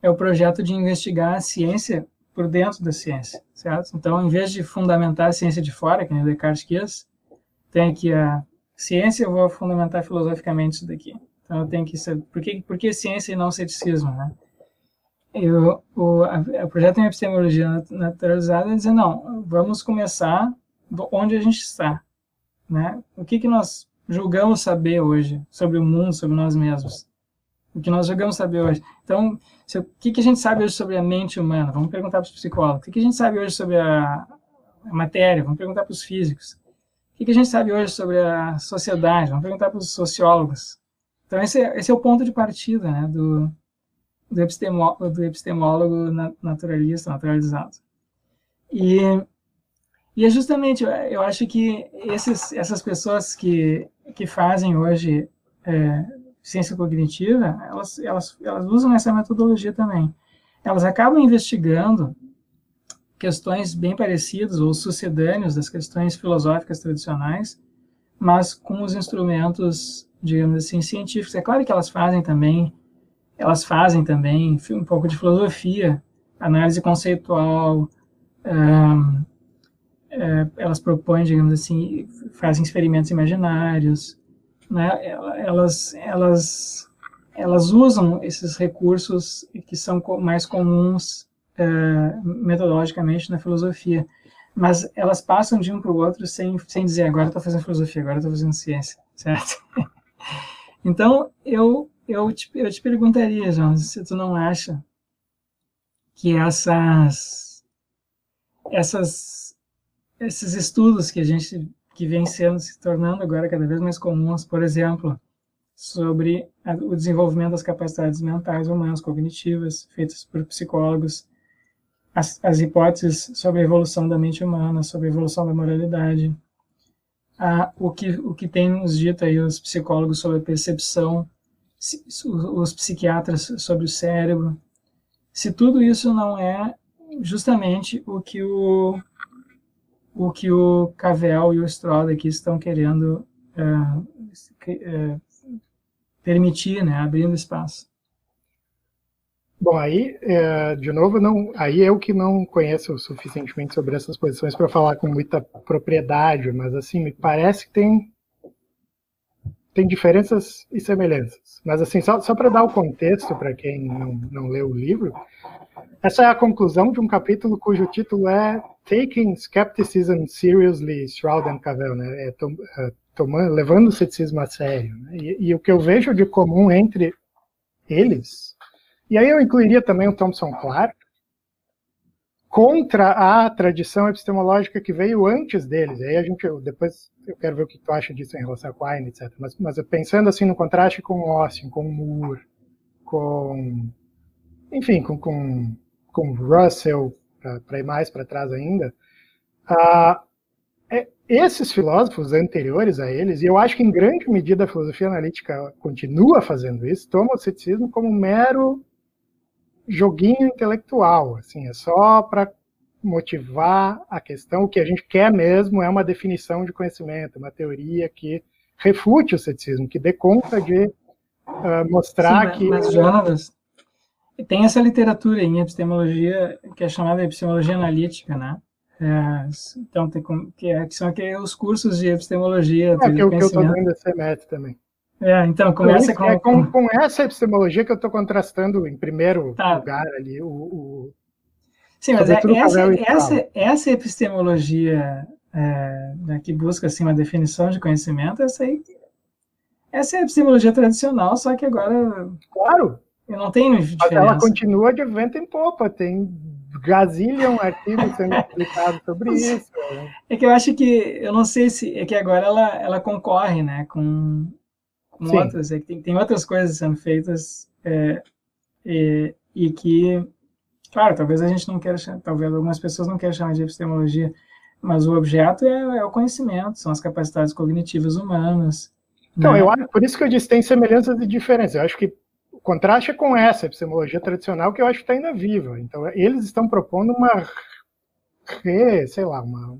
é o projeto de investigar a ciência por dentro da ciência, certo? Então, em vez de fundamentar a ciência de fora, que nem Descartes quis, tem aqui a ciência, eu vou fundamentar filosoficamente isso daqui. Então, eu tenho que saber, por que, por que ciência e não ceticismo, né? Eu, o, a, o projeto de epistemologia naturalizada é dizer, não, vamos começar onde a gente está, né? O que que nós julgamos saber hoje sobre o mundo, sobre nós mesmos. O que nós julgamos saber hoje. Então, se, o que, que a gente sabe hoje sobre a mente humana? Vamos perguntar para os psicólogos. O que, que a gente sabe hoje sobre a, a matéria? Vamos perguntar para os físicos. O que, a gente sabe hoje sobre a sociedade? Vamos perguntar para os sociólogos. Então, esse é, esse é o ponto de partida né, do, do, epistemólogo, do epistemólogo naturalista, naturalizado. E e é justamente, eu acho que esses, essas pessoas que, que fazem hoje é, ciência cognitiva, elas, elas, elas usam essa metodologia também. Elas acabam investigando questões bem parecidas ou sucedâneos das questões filosóficas tradicionais, mas com os instrumentos, digamos assim, científicos. É claro que elas fazem também, elas fazem também um pouco de filosofia, análise conceitual, um, é, elas propõem, digamos assim, fazem experimentos imaginários, né? Elas, elas, elas usam esses recursos que são mais comuns é, metodologicamente na filosofia, mas elas passam de um para o outro sem, sem dizer agora estou fazendo filosofia, agora estou fazendo ciência, certo? então eu eu te, eu te perguntaria, João, se tu não acha que essas essas esses estudos que a gente que vem sendo se tornando agora cada vez mais comuns, por exemplo, sobre a, o desenvolvimento das capacidades mentais humanas cognitivas feitas por psicólogos, as, as hipóteses sobre a evolução da mente humana, sobre a evolução da moralidade, a, o que o que tem nos dito aí os psicólogos sobre a percepção, se, os psiquiatras sobre o cérebro, se tudo isso não é justamente o que o o que o Cavell e o Stroll aqui estão querendo é, permitir, né, abrindo espaço. Bom, aí, é, de novo, não, aí eu que não conheço suficientemente sobre essas posições para falar com muita propriedade, mas assim, me parece que tem, tem diferenças e semelhanças. Mas assim, só, só para dar o contexto para quem não, não leu o livro, essa é a conclusão de um capítulo cujo título é Taking Skepticism Seriously, Shroud and Cavell, né? É, tom, é, tomando, levando o ceticismo a sério. Né? E, e, o que eu vejo de comum entre eles, e aí eu incluiria também o Thomson Clark, contra a tradição epistemológica que veio antes deles. E aí a gente, depois eu quero ver o que tu acha disso em relação a Quine, etc. Mas, mas pensando assim no contraste com Austin, com Moore, com, enfim, com, com com Russell, para ir mais para trás ainda, uh, é, esses filósofos anteriores a eles, e eu acho que em grande medida a filosofia analítica continua fazendo isso, tomam o ceticismo como um mero joguinho intelectual, assim, é só para motivar a questão. O que a gente quer mesmo é uma definição de conhecimento, uma teoria que refute o ceticismo, que dê conta de uh, mostrar Sim, que. Mas, Jonas, tem essa literatura em epistemologia que é chamada epistemologia analítica, né? É, então, tem, que, é, que são aqui os cursos de epistemologia. É, que, o que eu estou dando esse semestre também. É, então, começa com, é com, com, essa epistemologia que eu estou contrastando em primeiro tá. lugar ali, o, o Sim, mas é, essa, essa, essa epistemologia é, né, que busca assim, uma definição de conhecimento, essa aí, essa é a epistemologia tradicional, só que agora. Claro! Não tenho diferença. Mas ela continua de vento em popa, tem gazilhão artigos sendo publicados sobre isso. Né? É que eu acho que, eu não sei se, é que agora ela, ela concorre, né, com, com outras, é que tem, tem outras coisas sendo feitas é, e, e que, claro, talvez a gente não queira, talvez algumas pessoas não queiram chamar de epistemologia, mas o objeto é, é o conhecimento, são as capacidades cognitivas humanas. Então, né? eu acho, por isso que eu disse tem semelhanças e diferenças. Eu acho que o contraste é com essa epistemologia tradicional que eu acho que está ainda viva. Então, eles estão propondo uma, re, sei lá, uma,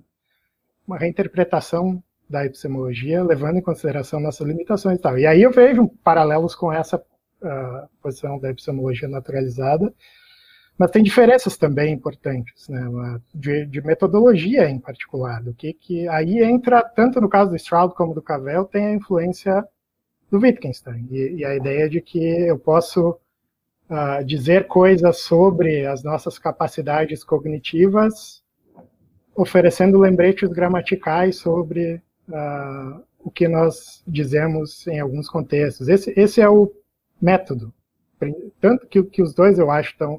uma reinterpretação da epistemologia, levando em consideração nossas limitações e tal. E aí eu vejo paralelos com essa uh, posição da epistemologia naturalizada, mas tem diferenças também importantes, né, de, de, metodologia em particular, do que, que aí entra, tanto no caso do Stroud como do Cavell, tem a influência do Wittgenstein, e, e a ideia de que eu posso uh, dizer coisas sobre as nossas capacidades cognitivas, oferecendo lembretes gramaticais sobre uh, o que nós dizemos em alguns contextos. Esse, esse é o método, tanto que, que os dois eu acho estão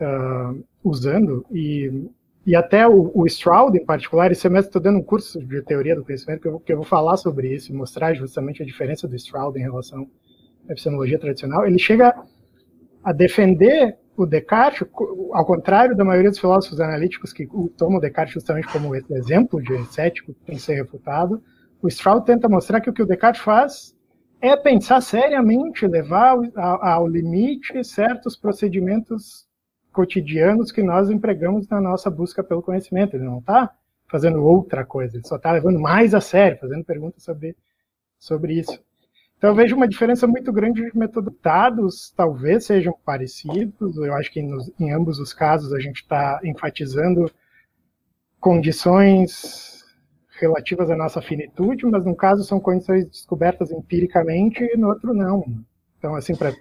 uh, usando, e, e até o, o Stroud em particular, esse semestre estou dando um curso de teoria do conhecimento que eu, que eu, vou falar sobre isso mostrar justamente a diferença do Stroud em relação à epistemologia tradicional. Ele chega a defender o Descartes, ao contrário da maioria dos filósofos analíticos que tomam o Descartes justamente como exemplo de cético que tem que ser refutado, o Stroud tenta mostrar que o que o Descartes faz é pensar seriamente, levar ao, ao limite certos procedimentos cotidianos que nós empregamos na nossa busca pelo conhecimento. Ele não está fazendo outra coisa, ele só está levando mais a sério, fazendo perguntas sobre, sobre isso. Então, eu vejo uma diferença muito grande de métodos. Dados talvez sejam parecidos, eu acho que nos, em ambos os casos a gente está enfatizando condições relativas à nossa finitude, mas no caso são condições descobertas empiricamente e no outro não. Então, assim, para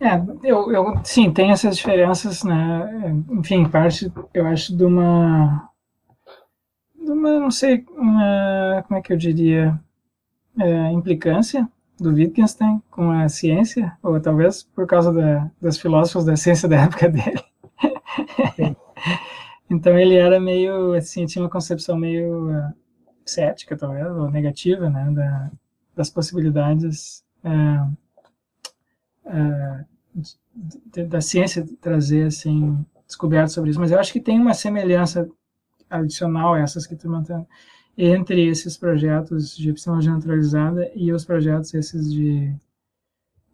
é, eu, eu, sim, tem essas diferenças, né? Enfim, parte, eu acho, de uma, de uma, não sei, uma, como é que eu diria, é, implicância do Wittgenstein com a ciência, ou talvez por causa da, das filósofos da ciência da época dele. então ele era meio, assim, tinha uma concepção meio uh, cética, talvez, ou negativa, né, da, das possibilidades uh, uh, da ciência trazer assim descobertas sobre isso, mas eu acho que tem uma semelhança adicional a essas que tu mantém entre esses projetos de epistemologia naturalizada e os projetos esses de,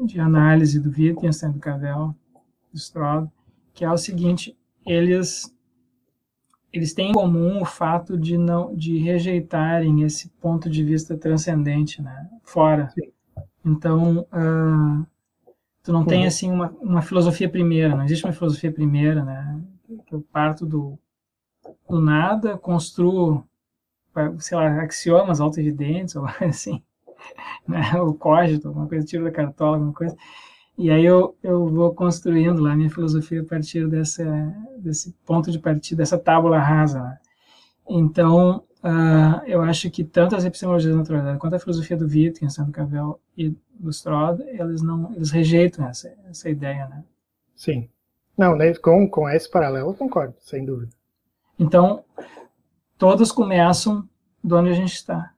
de análise do Wittgenstein, do Cavell, do Stroud, que é o seguinte, eles eles têm em comum o fato de não de rejeitarem esse ponto de vista transcendente, né, fora. Então, uh, Tu não uhum. tem, assim, uma, uma filosofia primeira, não existe uma filosofia primeira, né? Que eu parto do, do nada, construo, sei lá, axiomas auto-evidentes, ou assim, né? o código, alguma coisa, tiro da cartola, alguma coisa. E aí eu, eu vou construindo lá a minha filosofia a partir dessa, desse ponto de partida, dessa tábula rasa. Né? Então, uh, eu acho que tanto as epistemologias naturalidade quanto a filosofia do Wittgenstein, do Cavell e do Stroud, eles não, eles rejeitam essa, essa ideia, né? Sim. Não, né, com, com esse paralelo eu concordo, sem dúvida. Então, todos começam de onde a gente está.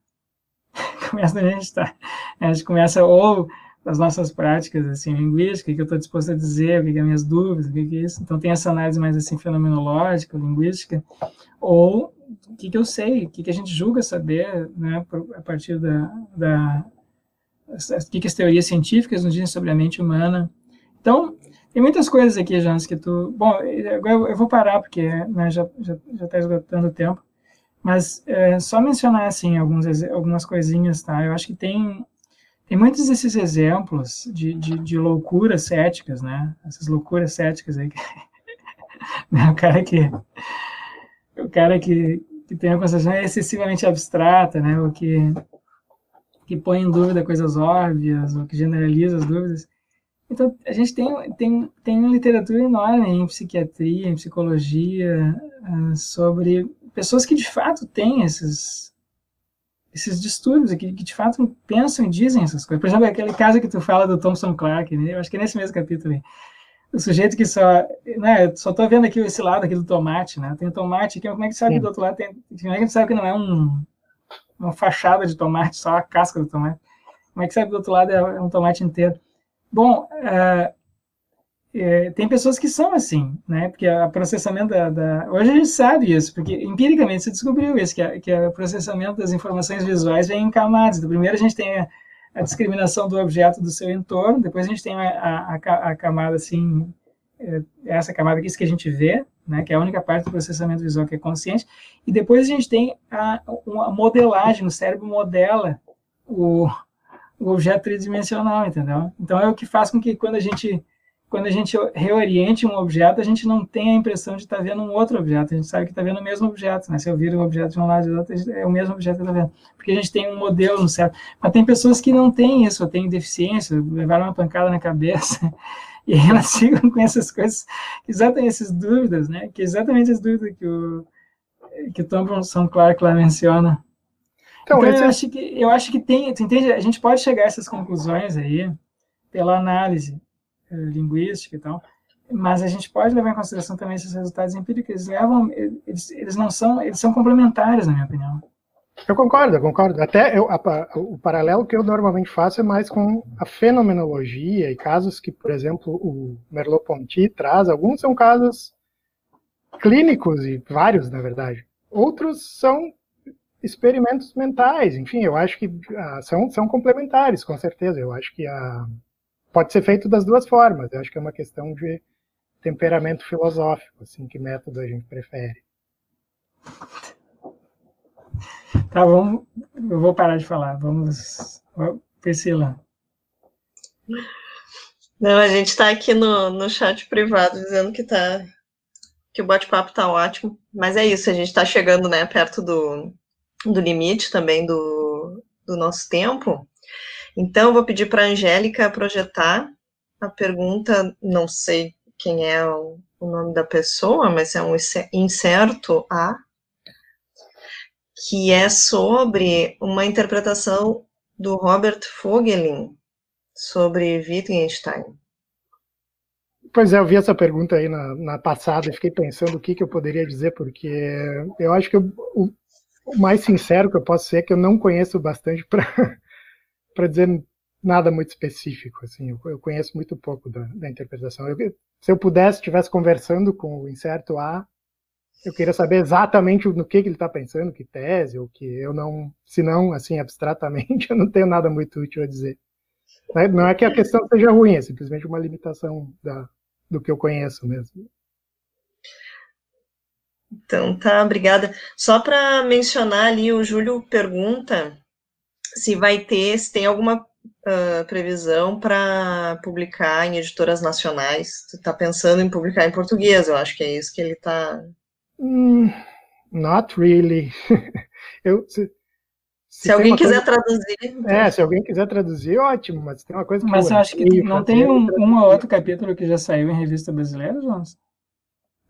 começa onde a gente está. A gente começa ou das nossas práticas assim linguísticas, o que eu estou disposto a dizer, o que, que é minhas dúvidas, o que, que é isso. Então tem essa análise mais assim fenomenológica, linguística, ou o que, que eu sei, o que, que a gente julga saber, né, a partir da, da o que, que as teorias científicas nos dizem sobre a mente humana. Então tem muitas coisas aqui, Jonas, que tu. Bom, agora eu vou parar porque né, já já está esgotando o tempo. Mas é, só mencionar assim alguns, algumas coisinhas, tá? Eu acho que tem tem muitos desses exemplos de, de, de loucuras céticas, né? Essas loucuras céticas aí. Né? o cara que o cara que, que tem uma concepção excessivamente abstrata, né? O que que põe em dúvida coisas óbvias, ou que generaliza as dúvidas. Então, a gente tem, tem, tem literatura enorme em psiquiatria, em psicologia, uh, sobre pessoas que de fato têm esses, esses distúrbios, que, que de fato pensam e dizem essas coisas. Por exemplo, aquele caso que tu fala do Thompson Clark, né? eu acho que é nesse mesmo capítulo aí. O sujeito que só, né, só tô vendo aqui esse lado aqui do tomate, né? Tem o tomate aqui, como é que sabe que do outro lado tem, como é que sabe que não é um, uma fachada de tomate, só a casca do tomate? Como é que sabe que do outro lado é um tomate inteiro? Bom, uh, é, tem pessoas que são assim, né? Porque o processamento da, da, Hoje a gente sabe isso, porque empiricamente se descobriu isso, que, que o processamento das informações visuais vem em camadas. Então, primeiro a gente tem a, a, discriminação do objeto do seu entorno, depois a gente tem a, a camada, assim, é, essa camada aqui, isso que a gente vê, né? Que é a única parte do processamento visual que é consciente, e depois a gente tem a, modelagem, o cérebro modela o, o objeto tridimensional, entendeu? Então é o que faz com que quando a gente quando a gente reoriente um objeto, a gente não tem a impressão de estar tá vendo um outro objeto, a gente sabe que está vendo o mesmo objeto, né? Se eu viro um objeto de um lado e do outro, é o mesmo objeto que está vendo, porque a gente tem um modelo no cérebro. Mas tem pessoas que não têm isso, têm deficiência, levaram uma pancada na cabeça, e elas ficam com essas coisas, exatamente essas dúvidas, né? Que é exatamente as dúvidas que o, que o Thompson Clark lá menciona. Então, então eu, é... acho que, eu acho que tem, tu entende? A gente pode chegar a essas conclusões aí pela análise, linguística e tal, mas a gente pode levar em consideração também esses resultados empíricos. Eles levam, eles, eles não são, eles são complementares, na minha opinião. Eu concordo, eu concordo. Até eu, a, o paralelo que eu normalmente faço é mais com a fenomenologia e casos que, por exemplo, o Merleau-Ponty traz. Alguns são casos clínicos e vários, na verdade. Outros são experimentos mentais. Enfim, eu acho que ah, são, são complementares, com certeza. Eu acho que a pode ser feito das duas formas. Eu acho que é uma questão de temperamento filosófico, assim, que método a gente prefere. Tá, vamos, eu vou parar de falar. Vamos, Priscila. Não, a gente está aqui no, no chat privado dizendo que tá que o bate-papo tá ótimo, mas é isso, a gente está chegando, né, perto do, do limite também do, do nosso tempo. Então, vou pedir para a Angélica projetar a pergunta, não sei quem é o, o nome da pessoa, mas é um incerto A, que é sobre uma interpretação do Robert Fogelin sobre Wittgenstein. Pois é, eu vi essa pergunta aí na, na passada e fiquei pensando o que, que eu poderia dizer, porque eu acho que eu, o, o mais sincero que eu posso ser é que eu não conheço bastante para para dizer nada muito específico, assim, eu, eu conheço muito pouco da, da interpretação. Eu, se eu pudesse, estivesse conversando com o incerto A, eu queria saber exatamente no que, que ele está pensando, que tese, ou que eu não, se não, assim, abstratamente, eu não tenho nada muito útil a dizer. Né? Não é que a questão seja ruim, é simplesmente uma limitação da, do que eu conheço mesmo. Então tá, obrigada. Só para mencionar ali, o Júlio pergunta se vai ter, se tem alguma uh, previsão para publicar em editoras nacionais. Tu está pensando em publicar em português, eu acho que é isso que ele está. Mm, not really. eu, se, se, se alguém quiser coisa... traduzir. É, se alguém quiser traduzir, ótimo, mas tem uma coisa que. Mas eu, acho que não tem um, um ou outro capítulo que já saiu em revista brasileira, Jonas?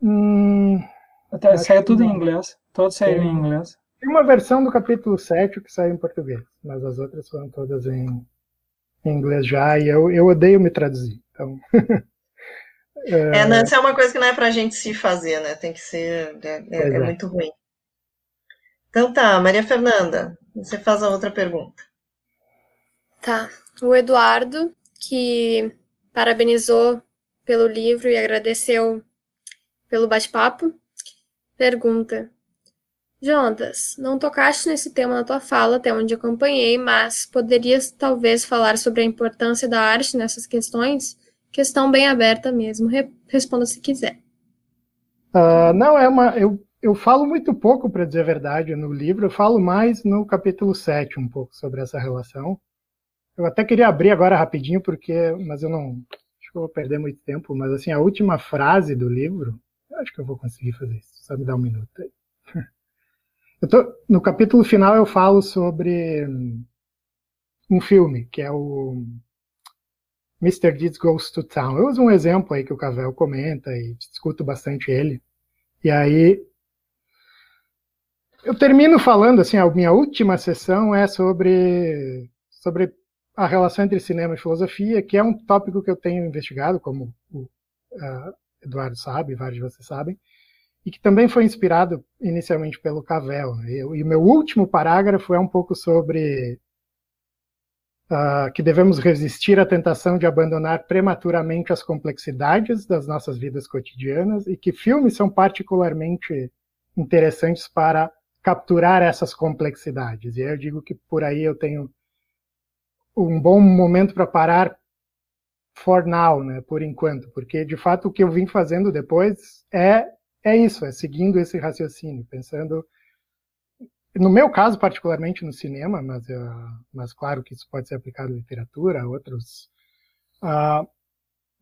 Hum, Até, saiu tudo em inglês. Todos saíram em inglês. Tem uma versão do capítulo 7 que saiu em português, mas as outras foram todas em, em inglês já, e eu, eu odeio me traduzir. Então. é, é, não, isso é uma coisa que não é pra gente se fazer, né? Tem que ser. É, é, é, é muito ruim. Então tá, Maria Fernanda, você faz a outra pergunta. Tá. O Eduardo que parabenizou pelo livro e agradeceu pelo bate-papo, pergunta: Jonas, não tocaste nesse tema na tua fala, até onde acompanhei, mas poderias talvez falar sobre a importância da arte nessas questões? Questão bem aberta mesmo. Re responda se quiser. Uh, não, é uma. Eu, eu falo muito pouco, para dizer a verdade, no livro. Eu falo mais no capítulo 7 um pouco sobre essa relação. Eu até queria abrir agora rapidinho, porque, mas eu não. Acho que eu vou perder muito tempo. Mas assim, a última frase do livro, acho que eu vou conseguir fazer isso. Só me dar um minuto aí. Tô, no capítulo final eu falo sobre um filme, que é o Mr. Deeds Goes to Town. Eu uso um exemplo aí que o Cavell comenta e discuto bastante ele. E aí eu termino falando assim, a minha última sessão é sobre sobre a relação entre cinema e filosofia, que é um tópico que eu tenho investigado, como o uh, Eduardo sabe, vários de vocês sabem e que também foi inspirado inicialmente pelo Cavell. Né? E o meu último parágrafo é um pouco sobre uh, que devemos resistir à tentação de abandonar prematuramente as complexidades das nossas vidas cotidianas e que filmes são particularmente interessantes para capturar essas complexidades. E aí eu digo que por aí eu tenho um bom momento para parar for now, né, por enquanto, porque de fato o que eu vim fazendo depois é é isso, é seguindo esse raciocínio, pensando, no meu caso particularmente no cinema, mas, uh, mas claro que isso pode ser aplicado à literatura, a outros, uh, ah,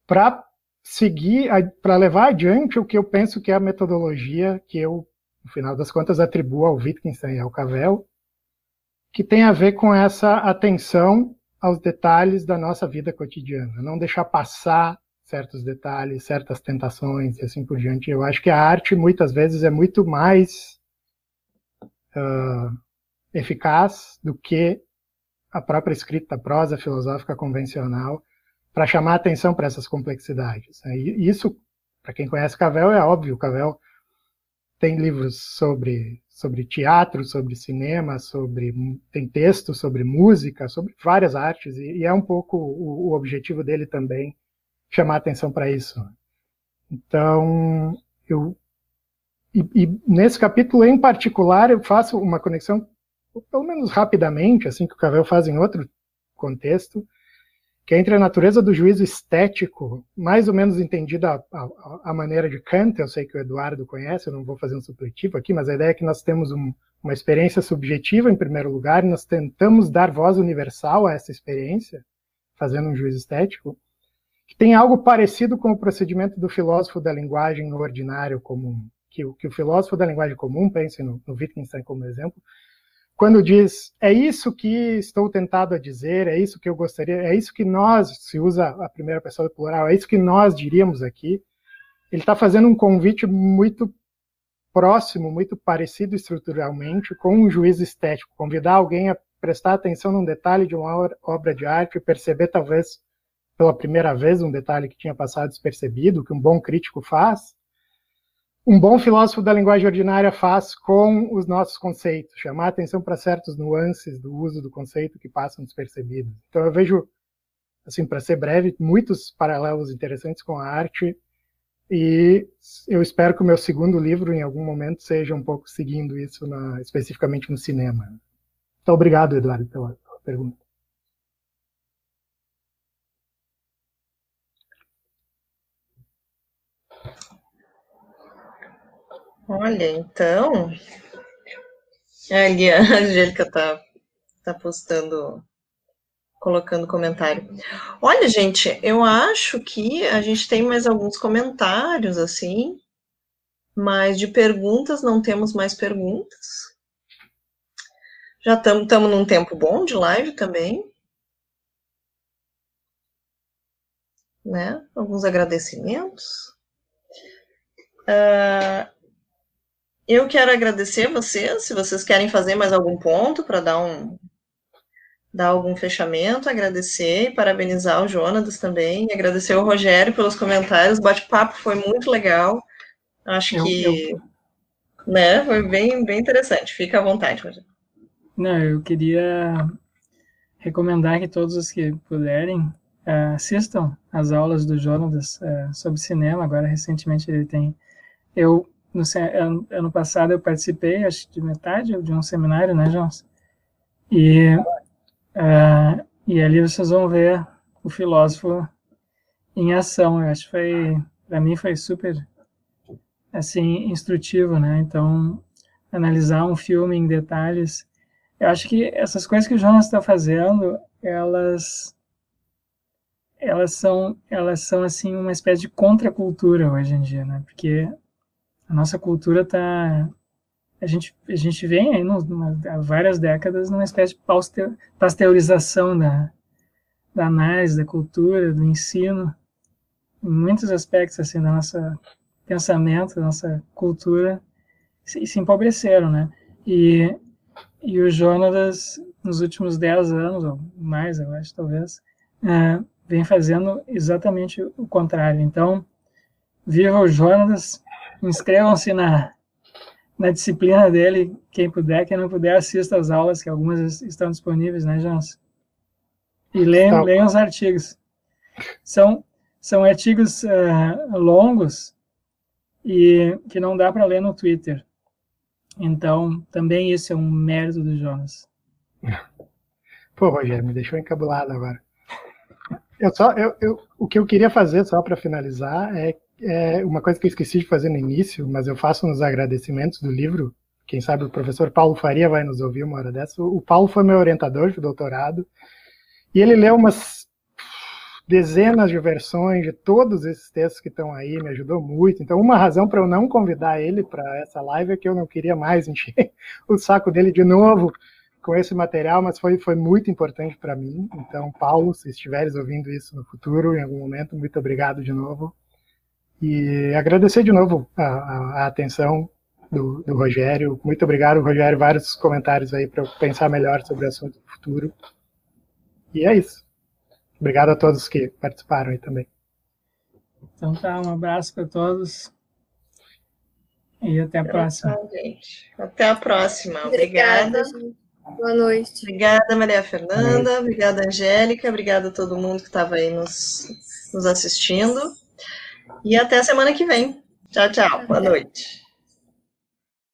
para seguir, para levar adiante o que eu penso que é a metodologia que eu, no final das contas, atribuo ao Wittgenstein e ao Cavell, que tem a ver com essa atenção aos detalhes da nossa vida cotidiana, não deixar passar certos detalhes, certas tentações e assim por diante. Eu acho que a arte muitas vezes é muito mais uh, eficaz do que a própria escrita, a prosa filosófica convencional para chamar atenção para essas complexidades. E isso, para quem conhece Cavell, é óbvio. Cavell tem livros sobre sobre teatro, sobre cinema, sobre tem textos sobre música, sobre várias artes e, e é um pouco o, o objetivo dele também chamar atenção para isso. Então, eu e, e, nesse capítulo em particular eu faço uma conexão, pelo menos rapidamente, assim que o Cavell faz em outro contexto, que é entre a natureza do juízo estético, mais ou menos entendida a, a, a, maneira de Kant, eu sei que o Eduardo conhece, eu não vou fazer um supletivo aqui, mas a ideia é que nós temos um, uma experiência subjetiva em primeiro lugar, e nós tentamos dar voz universal a essa experiência, fazendo um juízo estético, que tem algo parecido com o procedimento do filósofo da linguagem ordinário comum, que, que o filósofo da linguagem comum, pense no, no Wittgenstein como exemplo, quando diz é isso que estou tentado a dizer, é isso que eu gostaria, é isso que nós, se usa a primeira pessoa do plural, é isso que nós diríamos aqui, ele está fazendo um convite muito próximo, muito parecido estruturalmente com um juízo estético, convidar alguém a prestar atenção num detalhe de uma obra de arte e perceber talvez pela primeira vez, um detalhe que tinha passado despercebido, que um bom crítico faz, um bom filósofo da linguagem ordinária faz com os nossos conceitos, chamar atenção para certos nuances do uso do conceito que passam despercebidos. Então eu vejo, assim, para ser breve, muitos paralelos interessantes com a arte e eu espero que o meu segundo livro, em algum momento, seja um pouco seguindo isso, na, especificamente no cinema. Então, obrigado, Eduardo, pela, pela pergunta. Olha, então. Ali a Angélica tá, tá postando, colocando comentário. Olha, gente, eu acho que a gente tem mais alguns comentários, assim, mas de perguntas não temos mais perguntas. Já estamos num tempo bom de live também. Né? Alguns agradecimentos. Uh, eu quero agradecer vocês, se vocês querem fazer mais algum ponto para dar um dar algum fechamento, agradecer e parabenizar o Jonas também, agradecer o Rogério pelos comentários, o bate-papo foi muito legal. Acho eu, que eu... né, foi bem bem interessante. Fica à vontade, Rogério. Não, eu queria recomendar que todos os que puderem uh, assistam as aulas do Jonas uh, sobre cinema. Agora, recentemente, ele tem. Eu, no ano, passado, eu participei, acho de metade de um seminário, né, Jonas? E, uh, e ali vocês vão ver o filósofo em ação. Eu acho que foi, para mim, foi super assim instrutivo, né? Então, analisar um filme em detalhes. Eu acho que essas coisas que o Jonas está fazendo, elas elas são elas são assim uma espécie de contracultura hoje em dia, né? Porque a nossa cultura está a gente a gente vem aí no, há várias décadas numa espécie de pasteurização da da análise da cultura, do ensino, em muitos aspectos assim da nossa pensamento, da nossa cultura se, se empobreceram, né? E, e o Jonas, nos últimos dez anos, ou mais, eu acho, talvez, é, vem fazendo exatamente o contrário. Então, viva o Jonas, inscrevam-se na, na disciplina dele, quem puder, quem não puder, assista às aulas, que algumas estão disponíveis, né, Jonas? E leiam, leiam os artigos. São, são artigos uh, longos e que não dá para ler no Twitter. Então, também isso é um mérito do Jonas. Pô, Rogério, me deixou encabulado agora. Eu só, eu, eu, o que eu queria fazer, só para finalizar, é, é, uma coisa que eu esqueci de fazer no início, mas eu faço nos agradecimentos do livro. Quem sabe o professor Paulo Faria vai nos ouvir uma hora dessa. O Paulo foi meu orientador de doutorado, e ele leu umas dezenas de versões de todos esses textos que estão aí, me ajudou muito. Então, uma razão para eu não convidar ele para essa live é que eu não queria mais encher o saco dele de novo com esse material, mas foi, foi muito importante para mim. Então, Paulo, se estiveres ouvindo isso no futuro, em algum momento, muito obrigado de novo. E agradecer de novo a, a, a atenção do, do, Rogério. Muito obrigado, Rogério. Vários comentários aí para eu pensar melhor sobre o assunto do futuro. E é isso. Obrigado a todos que participaram aí também. Então tá, um abraço para todos. E até a próxima. gente. Até a próxima. Obrigada. Obrigada Boa noite. Obrigada, Maria Fernanda. Obrigada, Angélica. Obrigada a todo mundo que estava aí nos, nos assistindo. E até semana que vem. Tchau, tchau. Boa noite.